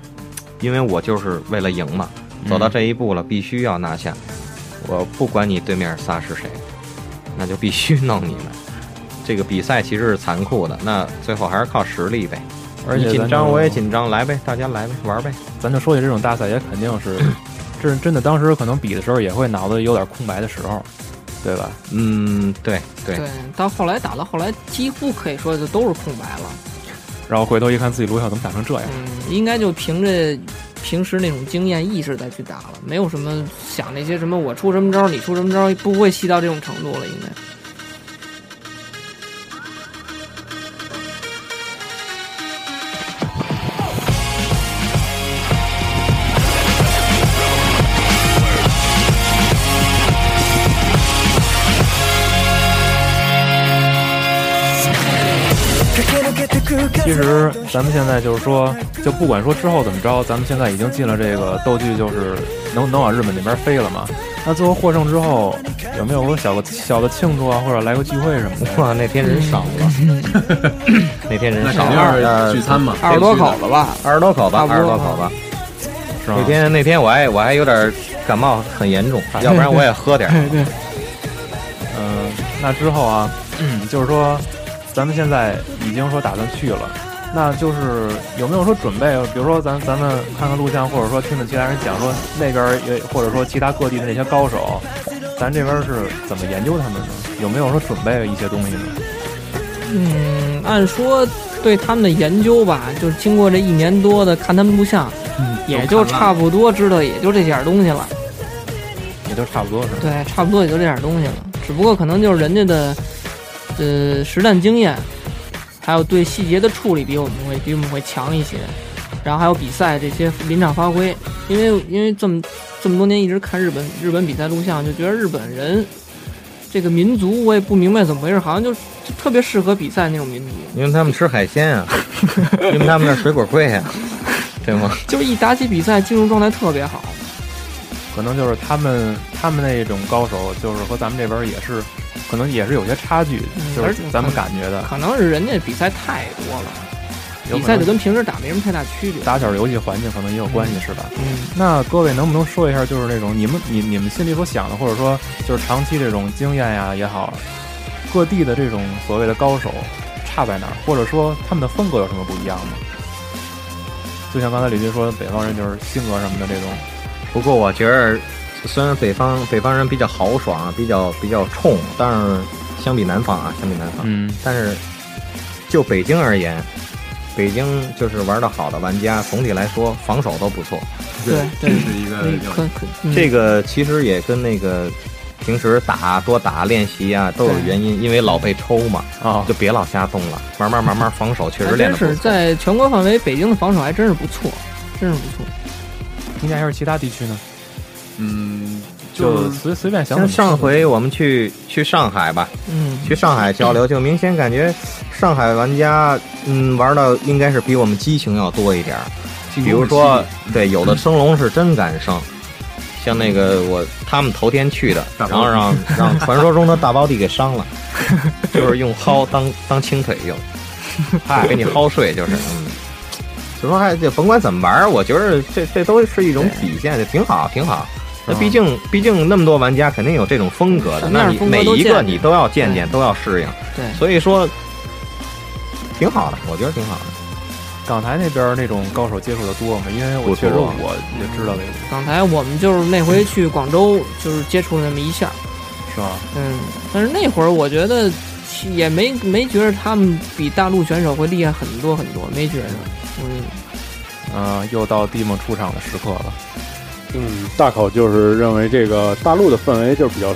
因为我就是为了赢嘛，走到这一步了，必须要拿下。我不管你对面仨是谁，那就必须弄你们。这个比赛其实是残酷的，那最后还是靠实力呗。而且紧张，我也紧张，来呗，大家来呗，玩呗。咱就说起这种大赛，也肯定是，这真的当时可能比的时候也会脑子有点空白的时候，对吧？嗯，对对对，到后来打到后来，几乎可以说就都是空白了，然后回头一看自己录像怎么打成这样，嗯，应该就凭着平时那种经验意识再去打了，没有什么想那些什么我出什么招你出什么招，不会细到这种程度了，应该。其实咱们现在就是说，就不管说之后怎么着，咱们现在已经进了这个斗剧，就是能能往日本那边飞了嘛。那最后获胜之后，有没有说小个小的庆祝啊，或者来个聚会什么的？哇，那天人少了，那天人少肯定了，是聚餐嘛，二十多口了吧？二十多口吧，二十多口吧。那天那天我还我还有点感冒，很严重，要不然我也喝点儿。嗯，那之后啊，就是说，咱们现在已经说打算去了，那就是有没有说准备？比如说咱咱们看看录像，或者说听听其他人讲说那边也或者说其他各地的那些高手，咱这边是怎么研究他们的？有没有说准备一些东西呢？嗯，按说对他们的研究吧，就是经过这一年多的看他们录像，也就差不多知道也就这点东西了。也就差不多是吧？对，差不多也就这点东西了。只不过可能就是人家的呃实战经验，还有对细节的处理比我们会比我们会强一些。然后还有比赛这些临场发挥，因为因为这么这么多年一直看日本日本比赛录像，就觉得日本人这个民族我也不明白怎么回事，好像就就特别适合比赛那种民族，因为 他们吃海鲜啊，因为他们那水果贵啊，对吗？就是一打起比赛进入状态特别好。可能就是他们他们那种高手，就是和咱们这边也是，可能也是有些差距，就是咱们感觉的。可能是人家比赛太多了，比赛就跟平时打没什么太大区别。打小游戏环境可能也有关系，是吧？嗯，那各位能不能说一下，就是那种你们你你们心里所想的，或者说就是长期这种经验呀也好，各地的这种所谓的高手差在哪儿，或者说他们的风格有什么不一样吗？就像刚才李军说，北方人就是性格什么的这种，不过我觉得，虽然北方北方人比较豪爽，比较比较冲，但是相比南方啊，相比南方，嗯，但是就北京而言，北京就是玩的好的玩家，总体来说防守都不错。对这，是一个这个其实也跟那个平时打多打练习啊都有原因，因为老被抽嘛，啊，就别老瞎动了，慢慢慢慢防守确实还真是练的不错。在全国范围，北京的防守还真是不错，真是不错。应该还是其他地区呢，嗯，就随随便想像上回我们去去上海吧，嗯，去上海交流，就明显感觉上海玩家，嗯，玩的应该是比我们激情要多一点儿。比如说，对，有的升龙是真敢升，像那个我他们头天去的，然后让让传说中的大包弟给伤了，就是用薅当当轻腿用，嗨，给你薅睡就是，嗯，就说还就甭管怎么玩，我觉得这这都是一种体现，就挺好挺好。那毕竟毕竟那么多玩家肯定有这种风格的，那你风格都见每一个你都要见见，都要适应，对，所以说挺好的，我觉得挺好的。港台那边那种高手接触的多吗？因为我不确实我也知道这个，港台我们就是那回去广州，就是接触了那么一下，是吧？嗯，但是那会儿我觉得也没没觉得他们比大陆选手会厉害很多很多，没觉得，嗯，嗯、又到蒂梦出场的时刻了。嗯，大口就是认为这个大陆的氛围就是比较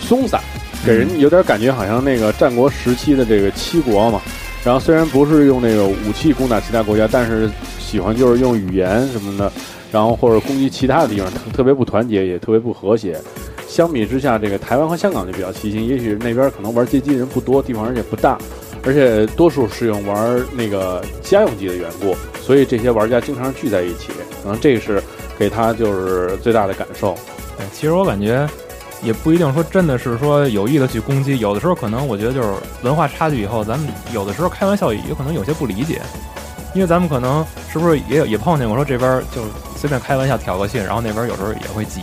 松散，给人有点感觉好像那个战国时期的这个七国嘛。然后虽然不是用那个武器攻打其他国家，但是喜欢就是用语言什么的，然后或者攻击其他的地方，特特别不团结，也特别不和谐。相比之下，这个台湾和香港就比较齐心，也许那边可能玩街机的人不多，地方而且不大，而且多数是用玩那个家用机的缘故，所以这些玩家经常聚在一起，可能这是给他就是最大的感受。对，其实我感觉也不一定说真的是说有意的去攻击，有的时候可能我觉得就是文化差距以后，咱们有的时候开玩笑也可能有些不理解，因为咱们可能是不是也有也碰见过说这边就是随便开玩笑挑个衅，然后那边有时候也会急。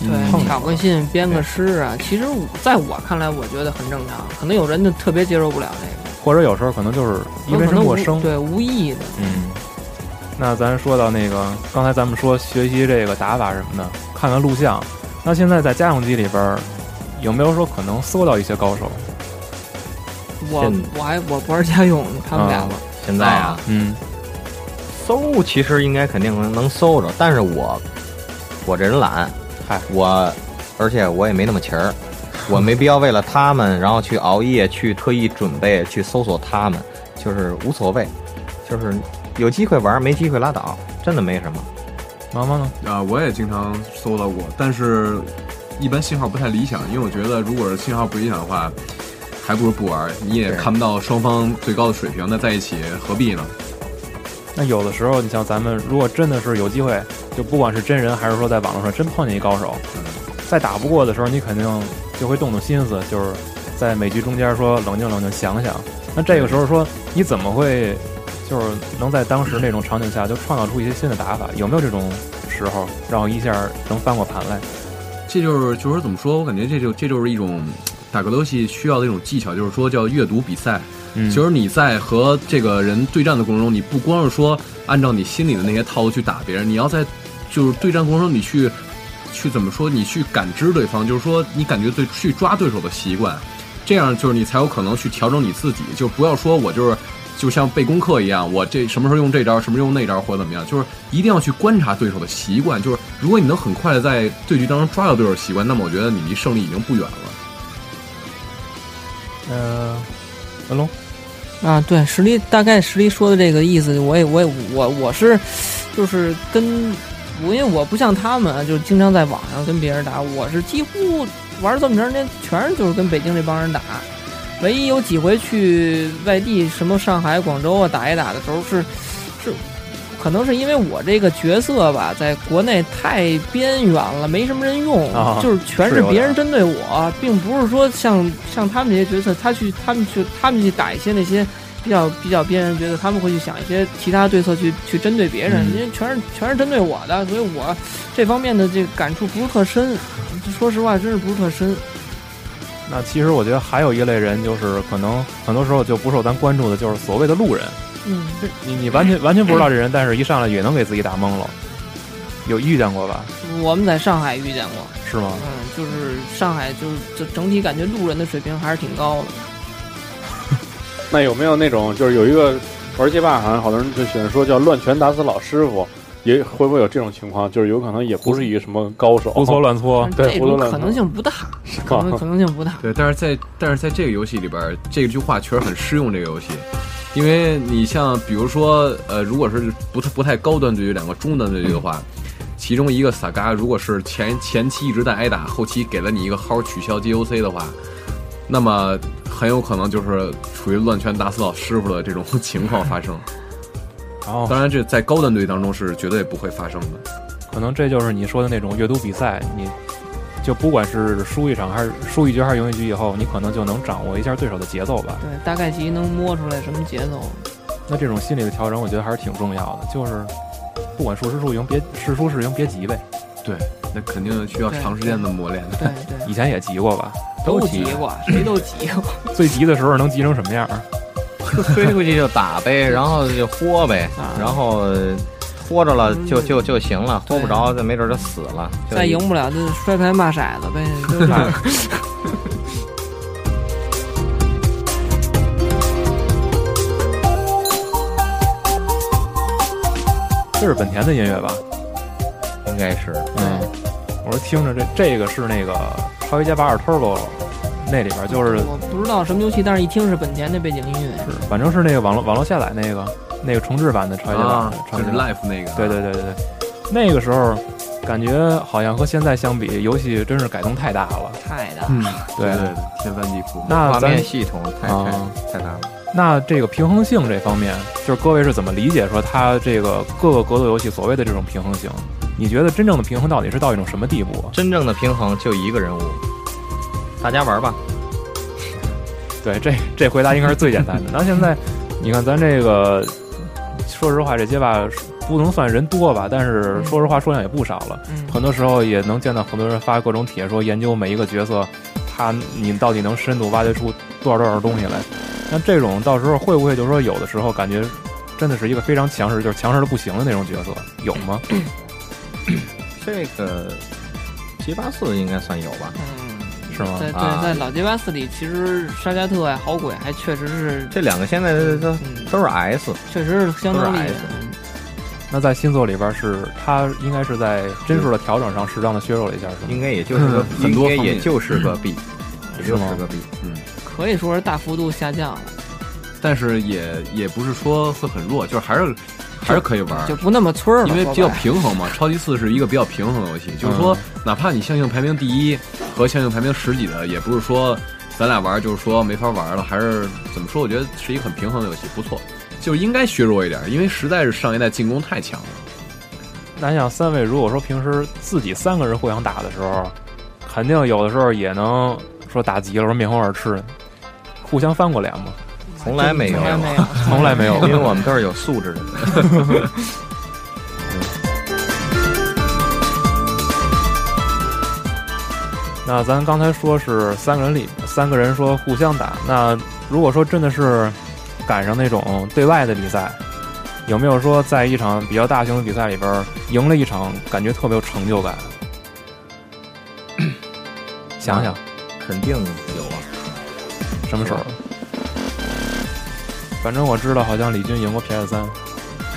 对，碰挑个信、编个诗啊，其实在我看来，我觉得很正常。可能有人就特别接受不了那个，或者有时候可能就是因为陌生，对无意的。嗯。那咱说到那个，刚才咱们说学习这个打法什么的，看看录像。那现在在家用机里边儿，有没有说可能搜到一些高手？我我还我不玩家用，他们俩啊吧。现在啊，嗯，搜其实应该肯定能能搜着，但是我我这人懒，嗨，我而且我也没那么勤儿，我没必要为了他们然后去熬夜去特意准备去搜索他们，就是无所谓，就是有机会玩没机会拉倒，真的没什么。毛毛呢？啊，我也经常搜到过，但是一般信号不太理想，因为我觉得如果是信号不理想的话，还不如不玩，你也看不到双方最高的水平，那在一起何必呢？那有的时候，你像咱们，如果真的是有机会，就不管是真人还是说在网络上真碰见一高手，在打不过的时候，你肯定就会动动心思，就是在每局中间说冷静冷静想想。那这个时候说，你怎么会就是能在当时那种场景下就创造出一些新的打法？有没有这种时候让我一下能翻过盘来？这就是就是说怎么说？我感觉这就这就是一种打格斗游戏需要的一种技巧，就是说叫阅读比赛。嗯就是你在和这个人对战的过程中，你不光是说按照你心里的那些套路去打别人，你要在就是对战过程中你去去怎么说？你去感知对方，就是说你感觉对去抓对手的习惯，这样就是你才有可能去调整你自己，就不要说我就是。就像背功课一样，我这什么时候用这招，什么时候用那招，或者怎么样，就是一定要去观察对手的习惯。就是如果你能很快的在对局当中抓到对手习惯，那么我觉得你离胜利已经不远了。呃，文龙，啊，对，实力大概实力说的这个意思，我也我也我我是就是跟我因为我不像他们啊，就经常在网上跟别人打，我是几乎玩这么长时间，全是就是跟北京这帮人打。唯一有几回去外地，什么上海、广州啊打一打的时候是是，可能是因为我这个角色吧，在国内太边缘了，没什么人用，啊就是全是别人针对我，并不是说像像他们这些角色，他去他们去他们去打一些那些比较比较边缘角色，他们会去想一些其他对策去去针对别人，嗯因为全是全是针对我的，所以我这方面的这个感触不是特深，说实话，真是不是特深。那其实我觉得还有一类人，就是可能很多时候就不受咱关注的，就是所谓的路人。嗯，你你完全完全不知道这人，但是一上来也能给自己打懵了。有遇见过吧？我们在上海遇见过，是吗？嗯，就是上海就是就整体感觉路人的水平还是挺高的。那有没有那种就是有一个玩街霸好像好多人就喜欢说叫乱拳打死老师傅，也会不会有这种情况？就是有可能也不是一个什么高手，胡搓乱 搓，对这种可能性不大，可能可能性不大。对，但是在但是在这个游戏里边，这句话确实很适用这个游戏，因为你像比如说，呃，如果是不太不太高端对局，两个中端对局的话，其中一个萨嘎如果是前前期一直在挨打，后期给了你一个号取消 GOC 的话，那么很有可能就是处于乱拳打死老师傅的这种 情况发生。然后当然，这在高端队当中是绝对不会发生的。可能这就是你说的那种阅读比赛，你就不管是输一场还是输一局还是赢一局以后，你可能就能掌握一下对手的节奏吧。对，大概其能摸出来什么节奏。那这种心理的调整，我觉得还是挺重要的。就是不管输是输赢，别是输是赢，别急呗。对，那肯定需要长时间的磨练。对对，以前也急过吧？都急急过，谁都急过。最急的时候能急成什么样？推出去就打呗，然后就豁呗啊，然后豁着了就就就行了，豁不着就没准就死了。就再赢不了就摔牌骂骰子呗，就是。这是本田的音乐吧？应该是嗯，我说听着这这个是那个《超级街霸二 Turbo》那里边就是我不知道什么游戏，但是一听是本田的背景音乐。是，反正是那个网络网络下载那个那个重置版的超级啊，就是超级 Life 那个。对对对对对，那个时候感觉好像和现在相比，游戏真是改动太大了。太大了。嗯，对对对，天翻地覆。那画面系统太啊太太大了。那这个平衡性这方面，就是各位是怎么理解说它这个各个格斗游戏所谓的这种平衡性？你觉得真正的平衡到底是到一种什么地步？真正的平衡就一个人物，大家玩吧。对，这这回答应该是最简单的。那现在你看咱这个，说实话，这街霸不能算人多吧，但是说实话数量也不少了。嗯，很多时候也能见到很多人发各种帖，说研究每一个角色，他你到底能深度挖掘出多少多少东西来。那这种到时候会不会就是说有的时候感觉真的是一个非常强势，就是强势的不行的那种角色，有吗？这个 G 八四应该算有吧？嗯，是吗？在对啊。在老街霸四里，其实沙加特呀、好鬼还确实是，这两个现在都嗯，都是 S，确实是相当 S。那在新作里边是他应该是在帧数的调整上适当的削弱了一下，是吗？应该也就是个嗯很多应该也就是个 B，也就是个 B。嗯，可以说是大幅度下降了，但是也也不是说会很弱，就是还是还是可以玩就，不那么村儿了。因为比较平衡嘛。超级四是一个比较平衡的游戏，就是说，哪怕你相性排名第一和相性排名十几的，也不是说咱俩玩就是说没法玩了，还是怎么说？我觉得是一个很平衡的游戏，不错。就应该削弱一点，因为实在是上一代进攻太强了。那像三位，如果说平时自己三个人互相打的时候，肯定有的时候也能说打急了，说面红耳赤，互相翻过脸吗？从来没有从来没有，因为我们都是有素质的人。那咱刚才说是三个人里三个人说互相打，那如果说真的是赶上那种对外的比赛，有没有说在一场比较大型的比赛里边赢了一场，感觉特别有成就感？想想肯定有啊。什么时候？反正我知道，好像李军赢过 PS 三，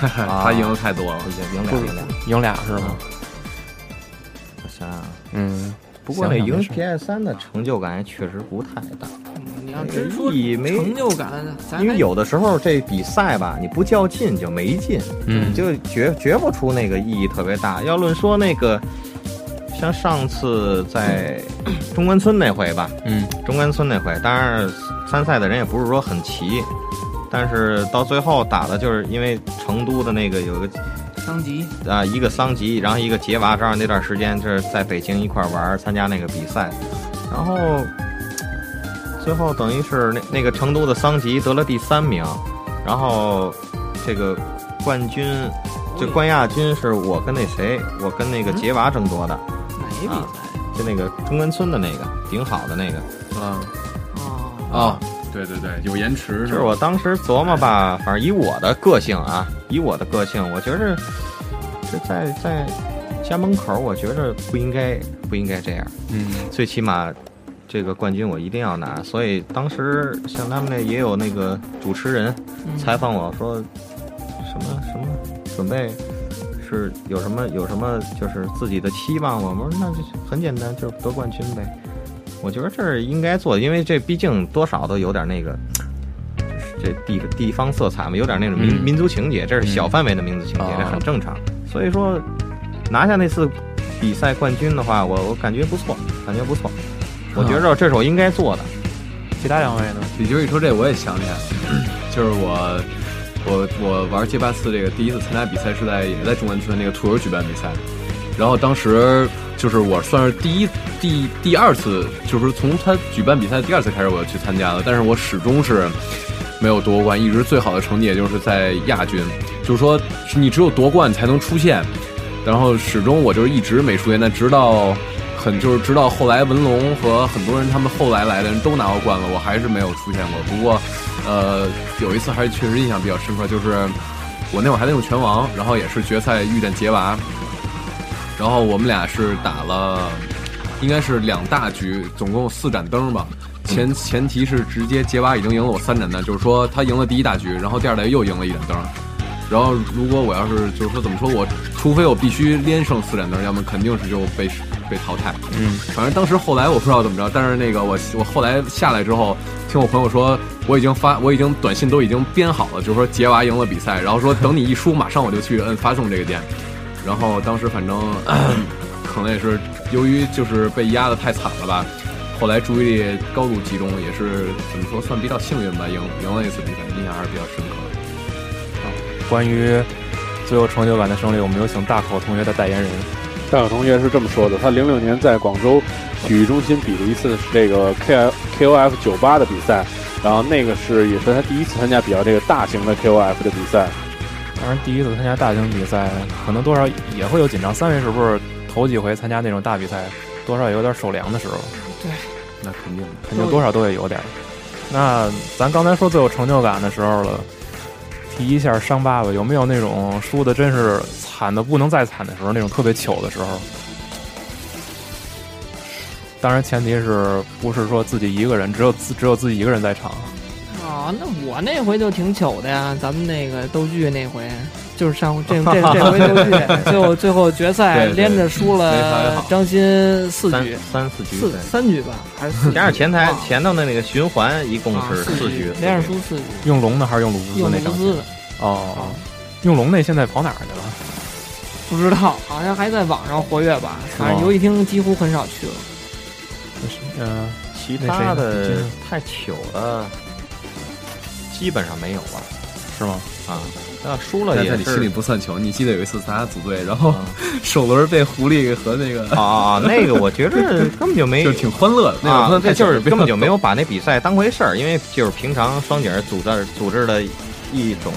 他赢的太多了，赢俩赢俩。赢俩是吗？我想想啊，嗯，不过那赢 PS 三的成就感确实不太大，嗯你要真说意义没成就感，咱因为有的时候这比赛吧，你不较劲就没劲，嗯。就觉觉不出那个意义特别大。要论说那个，像上次在 中关村那回吧，嗯。中关村那回，当然参赛的人也不是说很齐，但是到最后打的就是因为成都的那个有个桑吉，啊一个桑吉，然后一个杰娃，正好那段时间就是在北京一块玩参加那个比赛，然后最后等于是那那个成都的桑吉得了第三名，然后这个冠军。就冠亚军是我跟那谁，我跟那个杰娃争夺的，哪一比赛？就那个中关村的那个顶好的那个。啊哦啊，对对对，有延迟就是？我当时琢磨吧，反正以我的个性啊，以我的个性，我觉着这在在家门口，我觉着不应该不应该这样，嗯最起码这个冠军我一定要拿。所以当时像他们那也有那个主持人嗯采访我说什么什么准备是有什么有什么就是自己的期望吗？我说那就很简单，就是得冠军呗。我觉得这是应该做的，因为这毕竟多少都有点那个。就是这地地方色彩嘛，有点那种民、嗯民族情节，这是小范围的民族情节，这啊很正常。所以说，拿下那次比赛冠军的话，我我感觉不错，感觉不错。我觉着这是我应该做的。其他两位呢？李军一说这，我也想起来，就是我我我玩街霸四这个第一次参加比赛是在也在中关村那个兔友举办比赛，然后当时就是我算是第一第第二次，就是从他举办比赛第二次开始我就去参加了，但是我始终是没有夺冠，一直最好的成绩也就是在亚军，就是说你只有夺冠才能出现，然后始终我就是一直没出现，但直到。很就是直到后来文龙和很多人他们后来来的人都拿过冠了，我还是没有出现过。不过，呃，有一次还是确实印象比较深刻，就是我那会儿还在用拳王，然后也是决赛遇见杰娃，然后我们俩是打了应该是两大局，总共四盏灯吧。前前提是直接杰娃已经赢了我三盏灯，就是说他赢了第一大局，然后第二代又赢了一盏灯。然后如果我要是就是说怎么说我，除非我必须连胜四盏灯，要么肯定是就被被淘汰。嗯，反正当时后来我不知道怎么着，但是那个我我后来下来之后，听我朋友说，我已经发我已经短信都已经编好了，就是说杰娃赢了比赛，然后说等你一输，马上我就去摁发送这个键。然后当时反正 可能也是由于就是被压的太惨了吧，后来注意力高度集中，也是怎么说算比较幸运吧，赢赢了一次比赛，印象还是比较深刻的。关于最有成就感的胜利，我们有请大口同学的代言人。大口同学是这么说的：他零六年在广州体育中心比了一次这个 K F K O F 九八的比赛，然后那个是也是他第一次参加比较这个大型的 K O F 的比赛。当然，第一次参加大型比赛，可能多少也会有紧张。三位是不是头几回参加那种大比赛，多少也有点手凉的时候？对那肯定。肯定多少都会有点。那咱刚才说最有成就感的时候了，提一下伤疤吧，有没有那种输的真是惨的不能再惨的时候，那种特别糗的时候？当然，前提是不是说自己一个人，只有自只有自己一个人在场。啊，那我那回就挺糗的呀，咱们那个斗剧那回，就是上这这这回斗剧，最后最后决赛连着输了张鑫四三局，三四局，四三局吧，还是四局。加上前台前头的那个循环，一共啊是四局，连着输四局，用龙的还是用鲁兹用那张？的，哦，用龙那现在跑哪儿去了？不知道，好像还在网上活跃吧，反正游戏厅几乎很少去了。嗯、其那谁呢？他的太糗了，基本上没有吧？是吗？啊，那输了也你心里不算球。你记得有一次咱俩组队，然后啊 首轮被狐狸和那个，啊啊，啊 那个我觉着根本就没就是挺欢乐的，那个啊那就是根本就没有把那比赛当回事儿，因为就是平常双井组织组织的一种，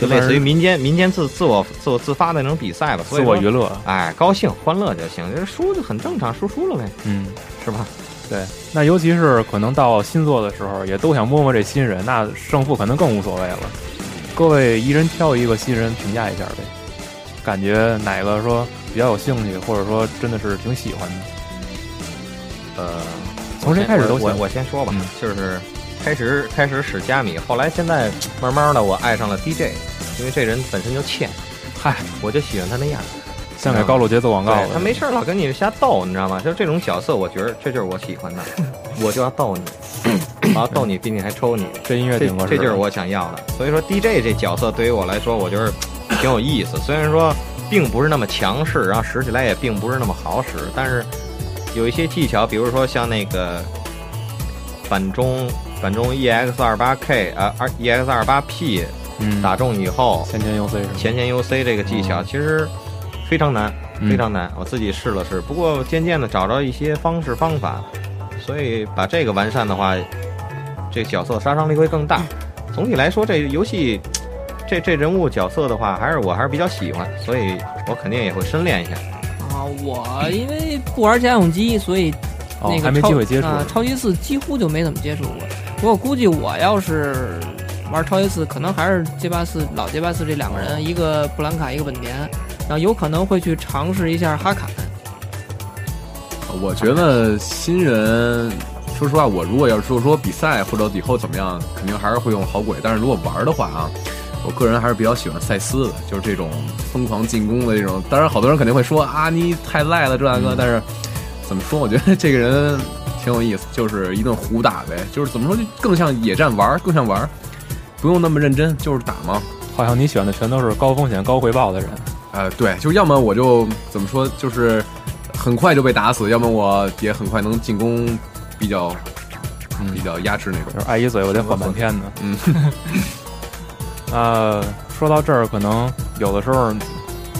就类似于民间民间自自我自我自发的那种比赛吧，所以自我娱乐。哎，高兴欢乐就行，这输就很正常，输输了呗，嗯，是吧？对。那尤其是可能到新作的时候，也都想摸摸这新人，那胜负可能更无所谓了。各位一人挑一个新人评价一下呗，感觉哪个说比较有兴趣，或者说真的是挺喜欢的。呃，从谁开始都行我先说吧，嗯就是开始开始使加米，后来现在慢慢的我 爱上了 DJ，因为这人本身就欠，嗨，我就喜欢他那样。像给高露洁做广告对了，他没事老跟你瞎逗，你知道吗？就这种角色，我觉得这就是我喜欢的，我就要逗你，我要逗你，并且还抽你，这音乐挺合适。这就是我想要的。所以说 DJ 这角色对于我来说，我觉得挺有意思。虽然说并不是那么强势，然后使起来也并不是那么好使，但是有一些技巧，比如说像那个反中反中 EX 二八 K 啊二 EX 二八 P 嗯打中以后，前前 UC 是？前前 UC 这个技巧嗯其实非常难，嗯非常难。我自己试了试，不过渐渐的找着一些方式方法，所以把这个完善的话，这个角色杀伤力会更大。总体来说，这游戏这这人物角色的话，还是我还是比较喜欢，所以我肯定也会深练一下。啊，我因为不玩家用机，所以哦那，个还没超机会接触。啊，超级四几乎就没怎么接触过。不过估计我要是玩超级四，可能还是街霸四老街霸四这两个人，一个布兰卡，一个本田，然后有可能会去尝试一下哈坎。我觉得新人说实话，我如果要是说说比赛或者以后怎么样，肯定还是会用好鬼。但是如果玩的话啊，我个人还是比较喜欢赛斯的，就是这种疯狂进攻的这种。当然，好多人肯定会说啊，你太赖了这大哥，但是怎么说？我觉得这个人挺有意思，就是一顿胡打呗。就是怎么说，就更像野战玩，更像玩，不用那么认真，就是打嘛。好像你选的全都是高风险高回报的人。呃，对，就要么我就怎么说，就是很快就被打死，要么我也很快能进攻，比较比较压制那种。就是挨一嘴我得缓半天呢。嗯，呃，说到这儿，可能有的时候，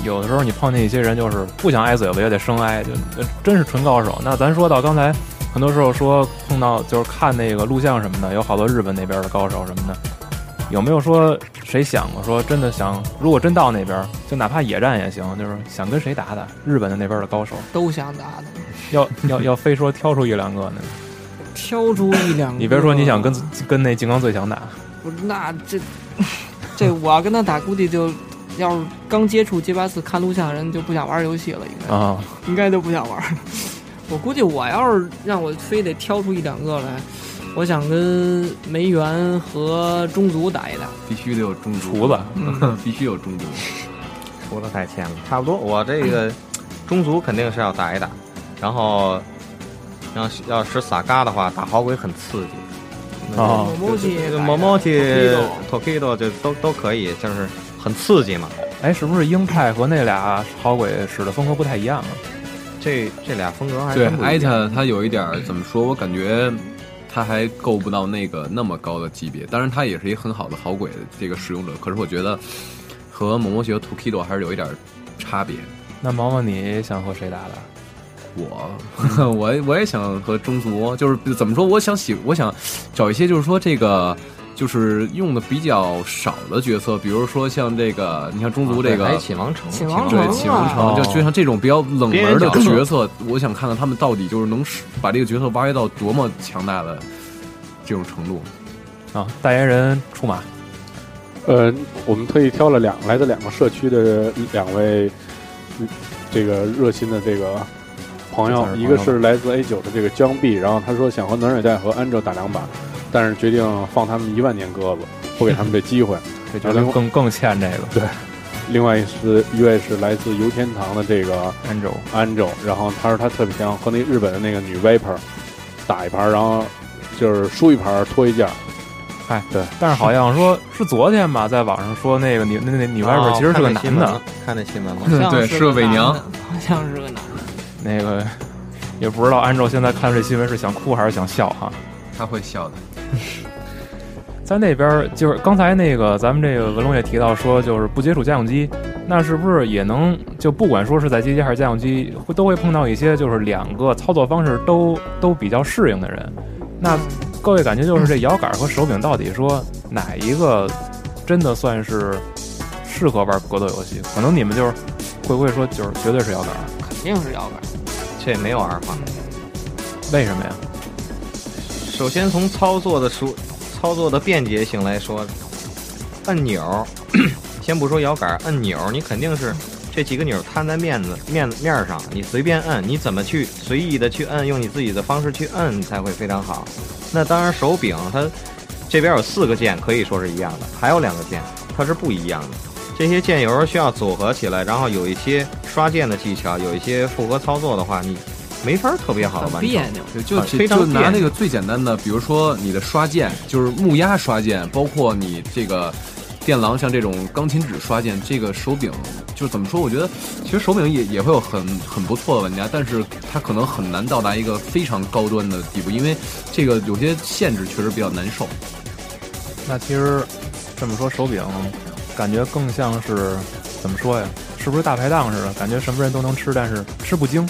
有的时候你碰见一些人，就是不想挨嘴巴也得生挨，就呃真是纯高手。那咱说到刚才，很多时候说碰到就是看那个录像什么的，有好多日本那边的高手什么的，有没有说谁想过说真的想，如果真到那边，就哪怕野战也行，就是想跟谁打打？日本的那边的高手，都想打的，要要要非说挑出一两个呢？挑出一两个。你别说你想跟跟那金刚最强打，不是那这这我要跟他打，估计就要是刚接触街霸四看录像的人就不想玩游戏了，应该、啊，应该都不想玩。我估计我要是让我非得挑出一两个来，我想跟梅园和中足打一打。必须得有中毒厨子，嗯必须有中毒。说的太欠了，差不多。我这个中足肯定是要打一打，然后要是要使萨嘎的话，打好鬼很刺激。哦某某西打一打某某去 Tokido Tokido 就都都可以，就是很刺激嘛。哎，是不是鹰派和那俩好鬼使的风格不太一样啊？这这俩风格还对艾特他有一点儿怎么说？我感觉他还够不到那个那么高的级别。当然，他也是一个很好的好鬼的这个使用者。可是我觉得和某某学和 Tokido 还是有一点差别。那毛毛，你想和谁打打？我 我我也想和中族，就是怎么说？我想喜，我想找一些就是说这个。就是用的比较少的角色，比如说像这个，你像中族这个，启王城，启王对城启王城，啊就就像这种比较冷门的角色，我想看看他们到底就是能使把这个角色挖掘到多么强大的这种程度。啊，代言人出马，呃，我们特意挑了两来自两个社区的两位，嗯这个热心的这个朋友一个是来自 A 九的这个江碧，然后他说想和暖水袋和安哲打两把，但是决定放他们一万年鸽子，不给他们这机会。这觉得更更欠这个对另外一是一位是来自游天堂的这个 Angel Angel，，然后他说他特别想和那日本的那个女 Viper 打一盘，然后就是输一盘脱一件。嗨，对，但是好像说 是昨天吧，在网上说那个女那那女外边其实是个男的，哦看那新闻了，好像对是是个伪娘，好像是个男的。那个也不知道 Angel 现在看这新闻是想哭还是想笑哈。他会笑的，在那边儿就是刚才那个咱们这个文龙也提到说，就是不接触家用机，那是不是也能就不管说是在街机还是家用机，会都会碰到一些就是两个操作方式都都比较适应的人？那各位感觉就是这摇杆和手柄到底说哪一个真的算是适合玩格斗游戏？可能你们就是会不会说就是绝对是摇杆？肯定是摇杆。这没有二话。为什么呀？首先从操作的熟操作的便捷性来说，按钮，先不说摇杆，按钮你肯定是这几个钮摊在面子面子面儿上，你随便摁，你怎么去随意的去摁，用你自己的方式去摁才会非常好。那当然手柄它这边有四个键可以说是一样的，还有两个键它是不一样的。这些键有时候需要组合起来，然后有一些刷键的技巧，有一些复合操作的话，你没法儿特别好的完成。别扭，对，就啊非常就拿那个最简单的，比如说你的刷键，就是木压刷键，包括你这个电狼像这种钢琴指刷键，这个手柄就是怎么说？我觉得其实手柄也也会有很很不错的玩家，但是它可能很难到达一个非常高端的地步，因为这个有些限制确实比较难受。那其实这么说，手柄感觉更像是怎么说呀？是不是大排档似的？感觉什么人都能吃，但是吃不精。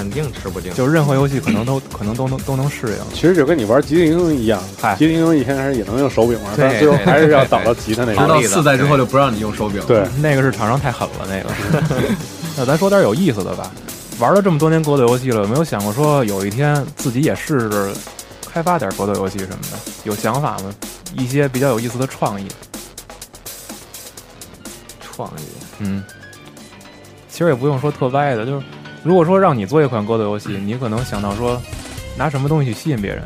肯定吃不进。就是任何游戏可能都可能都能都能适应。其实就跟你玩极地英雄一样，嗨极地英雄以前还是也能用手柄玩，对但最后还是要对对导到吉他那直到个。好例子四代之后就不让你用手柄。对，那个是厂商太狠了，那个。那咱说点有意思的吧。玩了这么多年格斗游戏了，有没有想过说有一天自己也试试开发点格斗游戏什么的？有想法吗？一些比较有意思的创意。创意，嗯，其实也不用说特歪的，就是如果说让你做一款格斗游戏，你可能想到说，拿什么东西去吸引别人？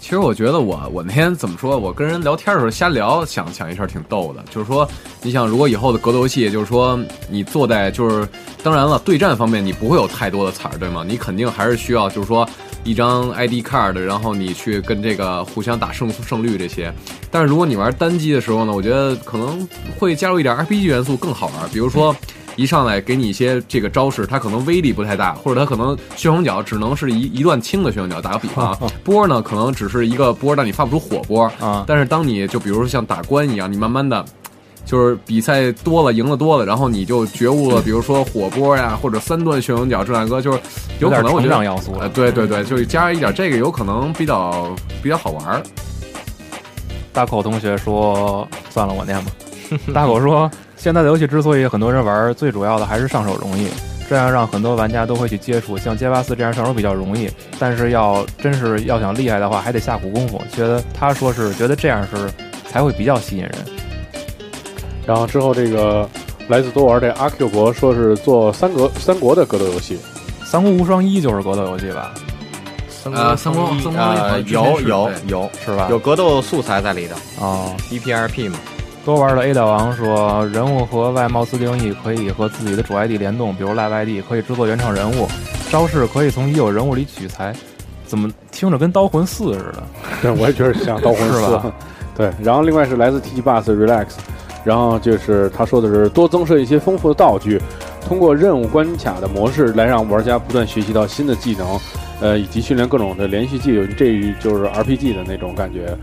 其实我觉得我我那天怎么说？我跟人聊天的时候瞎聊，想想一事儿挺逗的，就是说，你想如果以后的格斗游戏，就是说你坐在就是，当然了，对战方面你不会有太多的彩儿，对吗？你肯定还是需要就是说一张 ID card，然后你去跟这个互相打胜胜率这些。但是如果你玩单机的时候呢，我觉得可能会加入一点 RPG 元素更好玩，比如说。一上来给你一些这个招式，它可能威力不太大，或者它可能旋风脚只能是一一段轻的旋风脚。打个比方啊，波呢可能只是一个波，但你发不出火波啊但是当你就比如说像打关一样，你慢慢的。就是比赛多了，赢了多了，然后你就觉悟了，比如说火波呀，或者三段旋风脚这两个，就是有可能我觉成得长要素对对对，就是加一点这个，有可能比较比较好玩儿。大口同学说：“算了，我念吧。”大口说：“现在的游戏之所以很多人玩，最主要的还是上手容易，这样让很多玩家都会去接触。像街霸四这样上手比较容易，但是要真是要想厉害的话，还得下苦功夫。觉得他说是觉得这样是才会比较吸引人。然后之后这个来自多玩这阿 Q 国说是做三国三国的格斗游戏，三国无双一就是格斗游戏吧？呃三国三国呃之前是有有有是吧？有格斗素材在里头哦。，DPRP 嘛，多玩的 A 大王说，人物和外貌自定义可以和自己的主 ID 联动，比如 Live ID 可以制作原创人物，招式可以从已有人物里取材。怎么听着跟刀魂四似的？对，我也觉得像 刀魂四。对，然后另外是来自 TG Bus Relax，然后就是他说的是多增设一些丰富的道具，通过任务关卡的模式来让玩家不断学习到新的技能，呃，以及训练各种的连续技能，这就是 RPG 的那种感觉。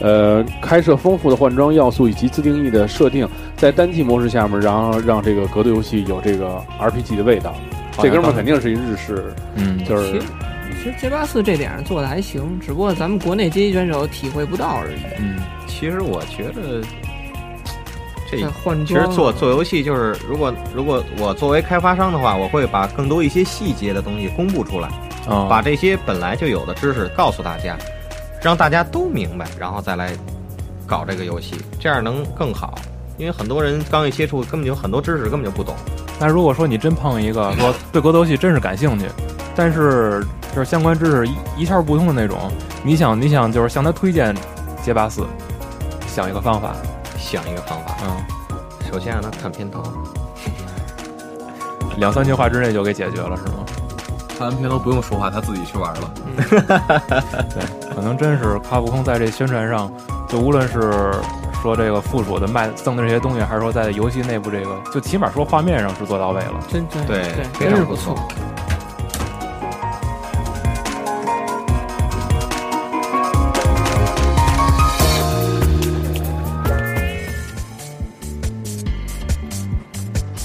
呃，开设丰富的换装要素以及自定义的设定，在单机模式下面，然后让这个格斗游戏有这个 RPG 的味道。这哥们儿肯定是一日式，嗯，就是其实其实街霸四这点上做的还行，只不过咱们国内街机选手体会不到而已。嗯，其实我觉得这换其实，做做游戏就是，如果如果我作为开发商的话，我会把更多一些细节的东西公布出来，啊，把这些本来就有的知识告诉大家，让大家都明白，然后再来搞这个游戏，这样能更好。因为很多人刚一接触，根本就很多知识根本就不懂。那如果说你真碰一个说对格斗游戏真是感兴趣，但是就是相关知识一一窍不通的那种，你想你想就是向他推荐街霸四，想一个方法，想一个方法，嗯，首先让他看片头，两三句话之内就给解决了是吗？看完片都不用说话，他自己去玩了。对，可能真是卡普空在这宣传上，就无论是说这个附属的卖赠的这些东西，还是说在游戏内部这个，就起码说画面上是做到位了。真真对对，非常不错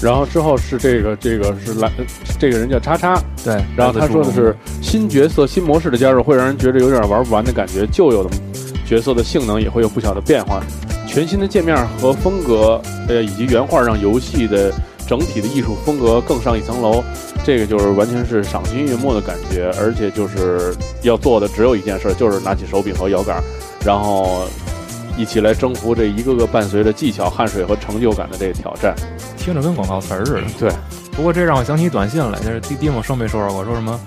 然后之后是这个这个是来这个人叫叉叉，对，然后他说的是新角色、新模式的加入会让人觉得有点玩不完的感觉，旧有的角色的性能也会有不小的变化。全新的界面和风格，呃，以及原画让游戏的整体的艺术风格更上一层楼。这个就是完全是赏心悦目的感觉，而且就是要做的只有一件事，就是拿起手柄和摇杆，然后一起来征服这一个个伴随着技巧、汗水和成就感的这个挑战。听着跟广告词儿似的。对，不过这让我想起短信来，就是滴滴我收没收到过，说什么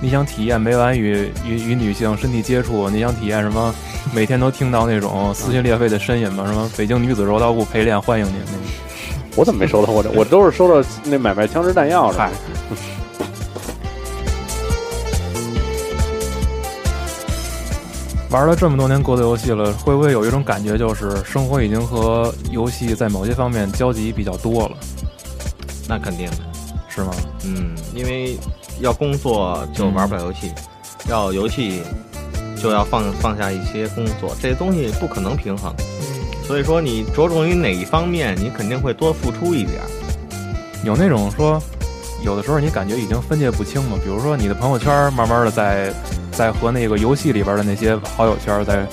你想体验每晚与与与女性身体接触，你想体验什么 每天都听到那种撕心裂肺的呻吟吗？什么北京女子柔道部陪练欢迎您那个。我怎么没收到过这？我都是收到那买卖枪支弹药的。嗨玩了这么多年格斗游戏了，会不会有一种感觉，就是生活已经和游戏在某些方面交集比较多了，那肯定的。是吗？嗯，因为要工作就玩不了游戏，要游戏就要放放下一些工作，这些东西不可能平衡。所以说，你着重于哪一方面，你肯定会多付出一点儿。有那种说，有的时候你感觉已经分界不清嘛，比如说你的朋友圈慢慢的在在和那个游戏里边的那些好友圈再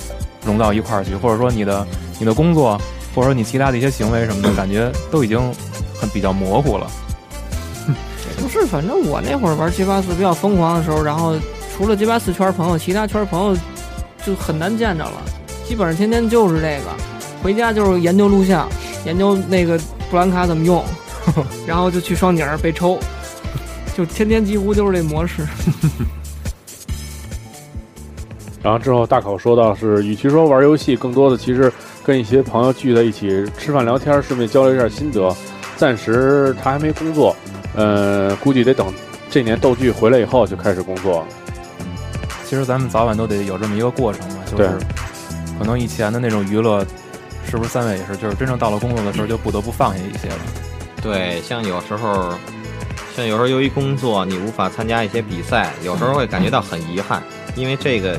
融到一块儿去，或者说你的你的工作，或者说你其他的一些行为什么的，感觉都已经很比较模糊了。不是，反正我那会儿玩街霸四比较疯狂的时候，然后除了街霸四圈朋友，其他圈朋友就很难见着了，基本上天天就是这个，回家就是研究录像，研究那个布兰卡怎么用，然后就去双井儿被抽，就天天几乎就是这模式。然后之后大口说到是，与其说玩游戏，更多的其实跟一些朋友聚在一起吃饭聊天，顺便交流一下心得。暂时他还没工作，呃，估计得等这年斗剧回来以后就开始工作了。其实咱们早晚都得有这么一个过程嘛，就是可能以前的那种娱乐，是不是三位也是？就是真正到了工作的时候，就不得不放下一些了。对，像有时候，像有时候由于工作，你无法参加一些比赛，有时候会感觉到很遗憾，因为这个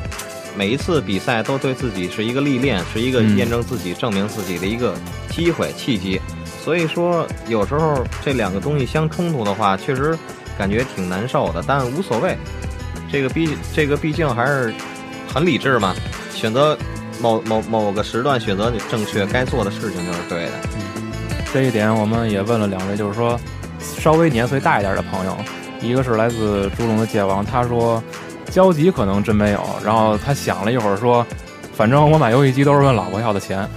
每一次比赛都对自己是一个历练，是一个嗯验证自己、证明自己的一个机会、契机。所以说，有时候这两个东西相冲突的话，确实感觉挺难受的，但无所谓。这个毕这个毕竟还是很理智嘛，选择某某某个时段选择你正确该做的事情就是对的。这一点我们也问了两位，就是说稍微年岁大一点的朋友，一个是来自朱龙的界王，他说交集可能真没有，然后他想了一会儿说，反正我买游戏机都是问老婆要的钱。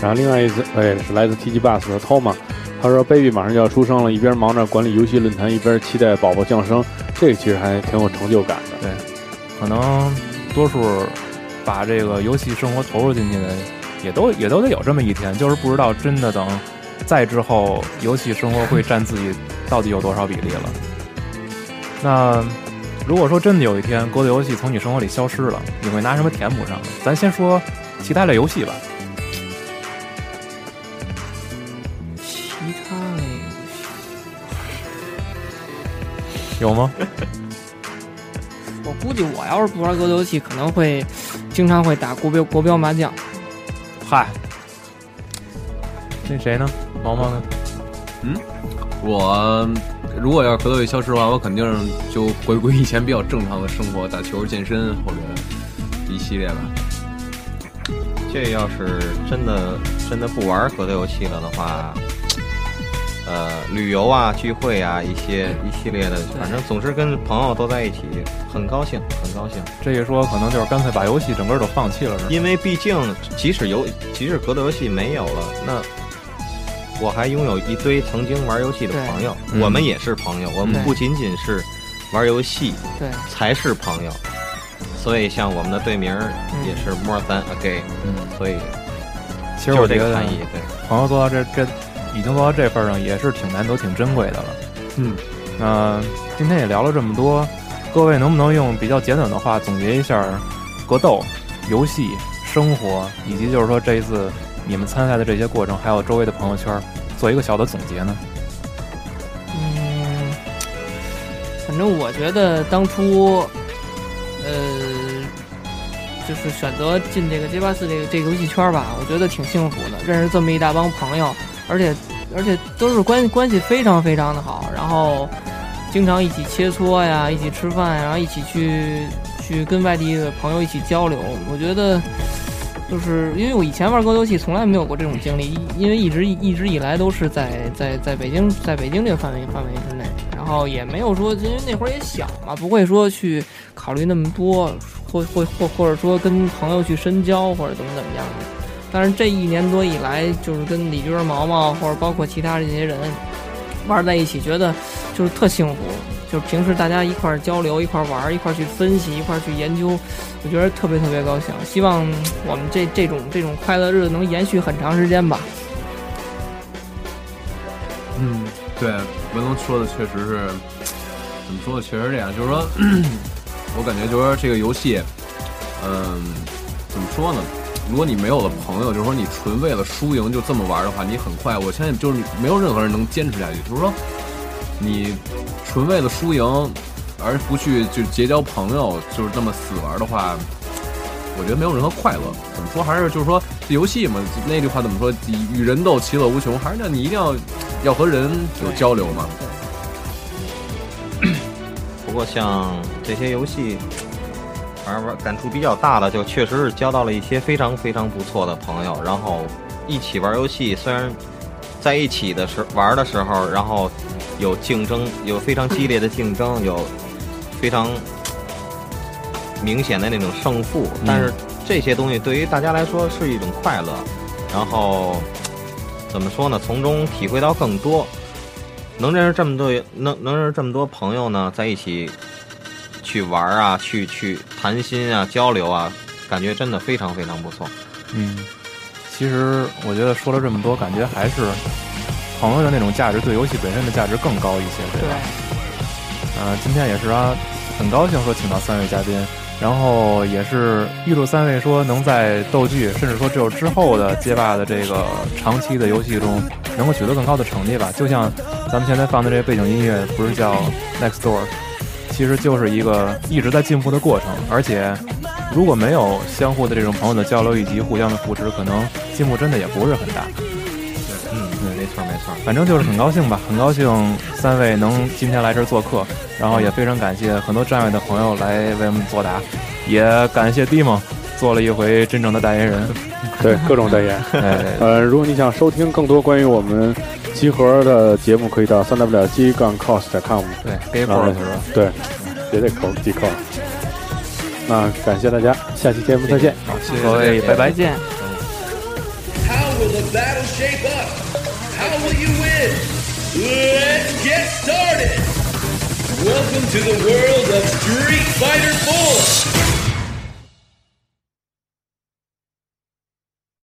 然后另外一次，哎，是来自 TG Bus 的 Toma，他说 Baby 马上就要出生了，一边忙着管理游戏论坛，一边期待宝宝降生，这个其实还挺有成就感的。对可能多数把这个游戏生活投入进去的，也都也都得有这么一天，就是不知道真的等再之后，游戏生活会占自己到底有多少比例了。那如果说真的有一天格斗游戏从你生活里消失了，你会拿什么填补上呢？咱先说其他类游戏吧。其他类游戏有吗？我估计我要是不玩格斗游戏，可能会经常会打国标国标麻将。嗨，那谁呢？毛毛呢？我如果要是格斗游戏消失的话，我肯定就回归以前比较正常的生活，打球、健身或者一系列吧。这要是真的真的不玩格斗游戏了的话，呃，旅游啊、聚会啊，一些一系列的，反正总是跟朋友都在一起，很高兴，很高兴。这一说可能就是干脆把游戏整个都放弃了，是吧？因为毕竟，即使游，即使格斗游戏没有了，那我还拥有一堆曾经玩游戏的朋友，我们也是朋友，我们不仅仅是玩游戏对，才是朋友。所以，像我们的队名儿也是 more than a gay，、嗯，所以其实就是我觉得这个含义。对，朋友做到这这已经做到这份上，也是挺难得、挺珍贵的了。嗯，那今天也聊了这么多，各位能不能用比较简短的话总结一下格斗、游戏、生活，以及就是说这一次你们参赛的这些过程，还有周围的朋友圈，做一个小的总结呢？嗯，反正我觉得当初，呃，就是选择进这个街霸四这个这个游戏圈吧，我觉得挺幸福的，认识这么一大帮朋友，而且而且都是关关系非常非常的好，然后经常一起切磋呀，一起吃饭呀，然后一起去去跟外地的朋友一起交流，我觉得。就是因为我以前玩格斗游戏从来没有过这种经历，因为一直一直以来都是在在在北京在北京这个范围范围之内，然后也没有说，因为那会儿也小嘛，不会说去考虑那么多，或或或或者说跟朋友去深交或者怎么怎么样的。但是这一年多以来，就是跟李军、毛毛或者包括其他这些人玩在一起，觉得就是特幸福。就是平时大家一块儿交流、一块儿玩儿、一块儿去分析、一块儿去研究，我觉得特别特别高兴。希望我们这这种这种快乐日子能延续很长时间吧。嗯，对，文龙说的确实是，怎么说的，确实这样。就是说，我感觉就是说这个游戏，嗯，怎么说呢？如果你没有了朋友，就是说你纯为了输赢就这么玩的话，你很快，我相信就是没有任何人能坚持下去。就是说，你纯为了输赢而不去就结交朋友，就是这么死玩的话，我觉得没有任何快乐。怎么说？还是就是说，这游戏嘛，那句话怎么说？与人斗，其乐无穷。还是那你一定要要和人有交流嘛。不过像这些游戏，反正玩感触比较大的，就确实是交到了一些非常非常不错的朋友，然后一起玩游戏，虽然在一起的时玩的时候，然后有竞争，有非常激烈的竞争，有非常明显的那种胜负，但是这些东西对于大家来说是一种快乐，然后怎么说呢？从中体会到更多。能认识这么多能能认识这么多朋友呢，在一起去玩啊，去去谈心啊，交流啊，感觉真的非常非常不错。嗯，其实我觉得说了这么多，感觉还是朋友的那种价值对游戏本身的价值更高一些，对吧？呃，今天也是啊，很高兴说请到三位嘉宾，然后也是预祝三位说能在斗剧，甚至说只有之后的街霸的这个长期的游戏中，能够取得更高的成绩吧。就像咱们现在放的这个背景音乐，不是叫 Next Door，其实就是一个一直在进步的过程，而且如果没有相互的这种朋友的交流以及互相的扶持，可能进步真的也不是很大。嗯，对，没错。反正就是很高兴吧，很高兴三位能今天来这儿做客，然后也非常感谢很多站位的朋友来为我们作答，也感谢 Dimo 做了一回真正的代言人。对各种代言。哎，呃，如果你想收听更多关于我们集合的节目，可以到三 w 机杠 cos.com。对 g a y p o r 是吧？对，也得扣记扣。那感谢大家，下期节目再见。好，谢谢各位，拜拜再。见。Let's get started! Welcome to the world of Street Fighter 4!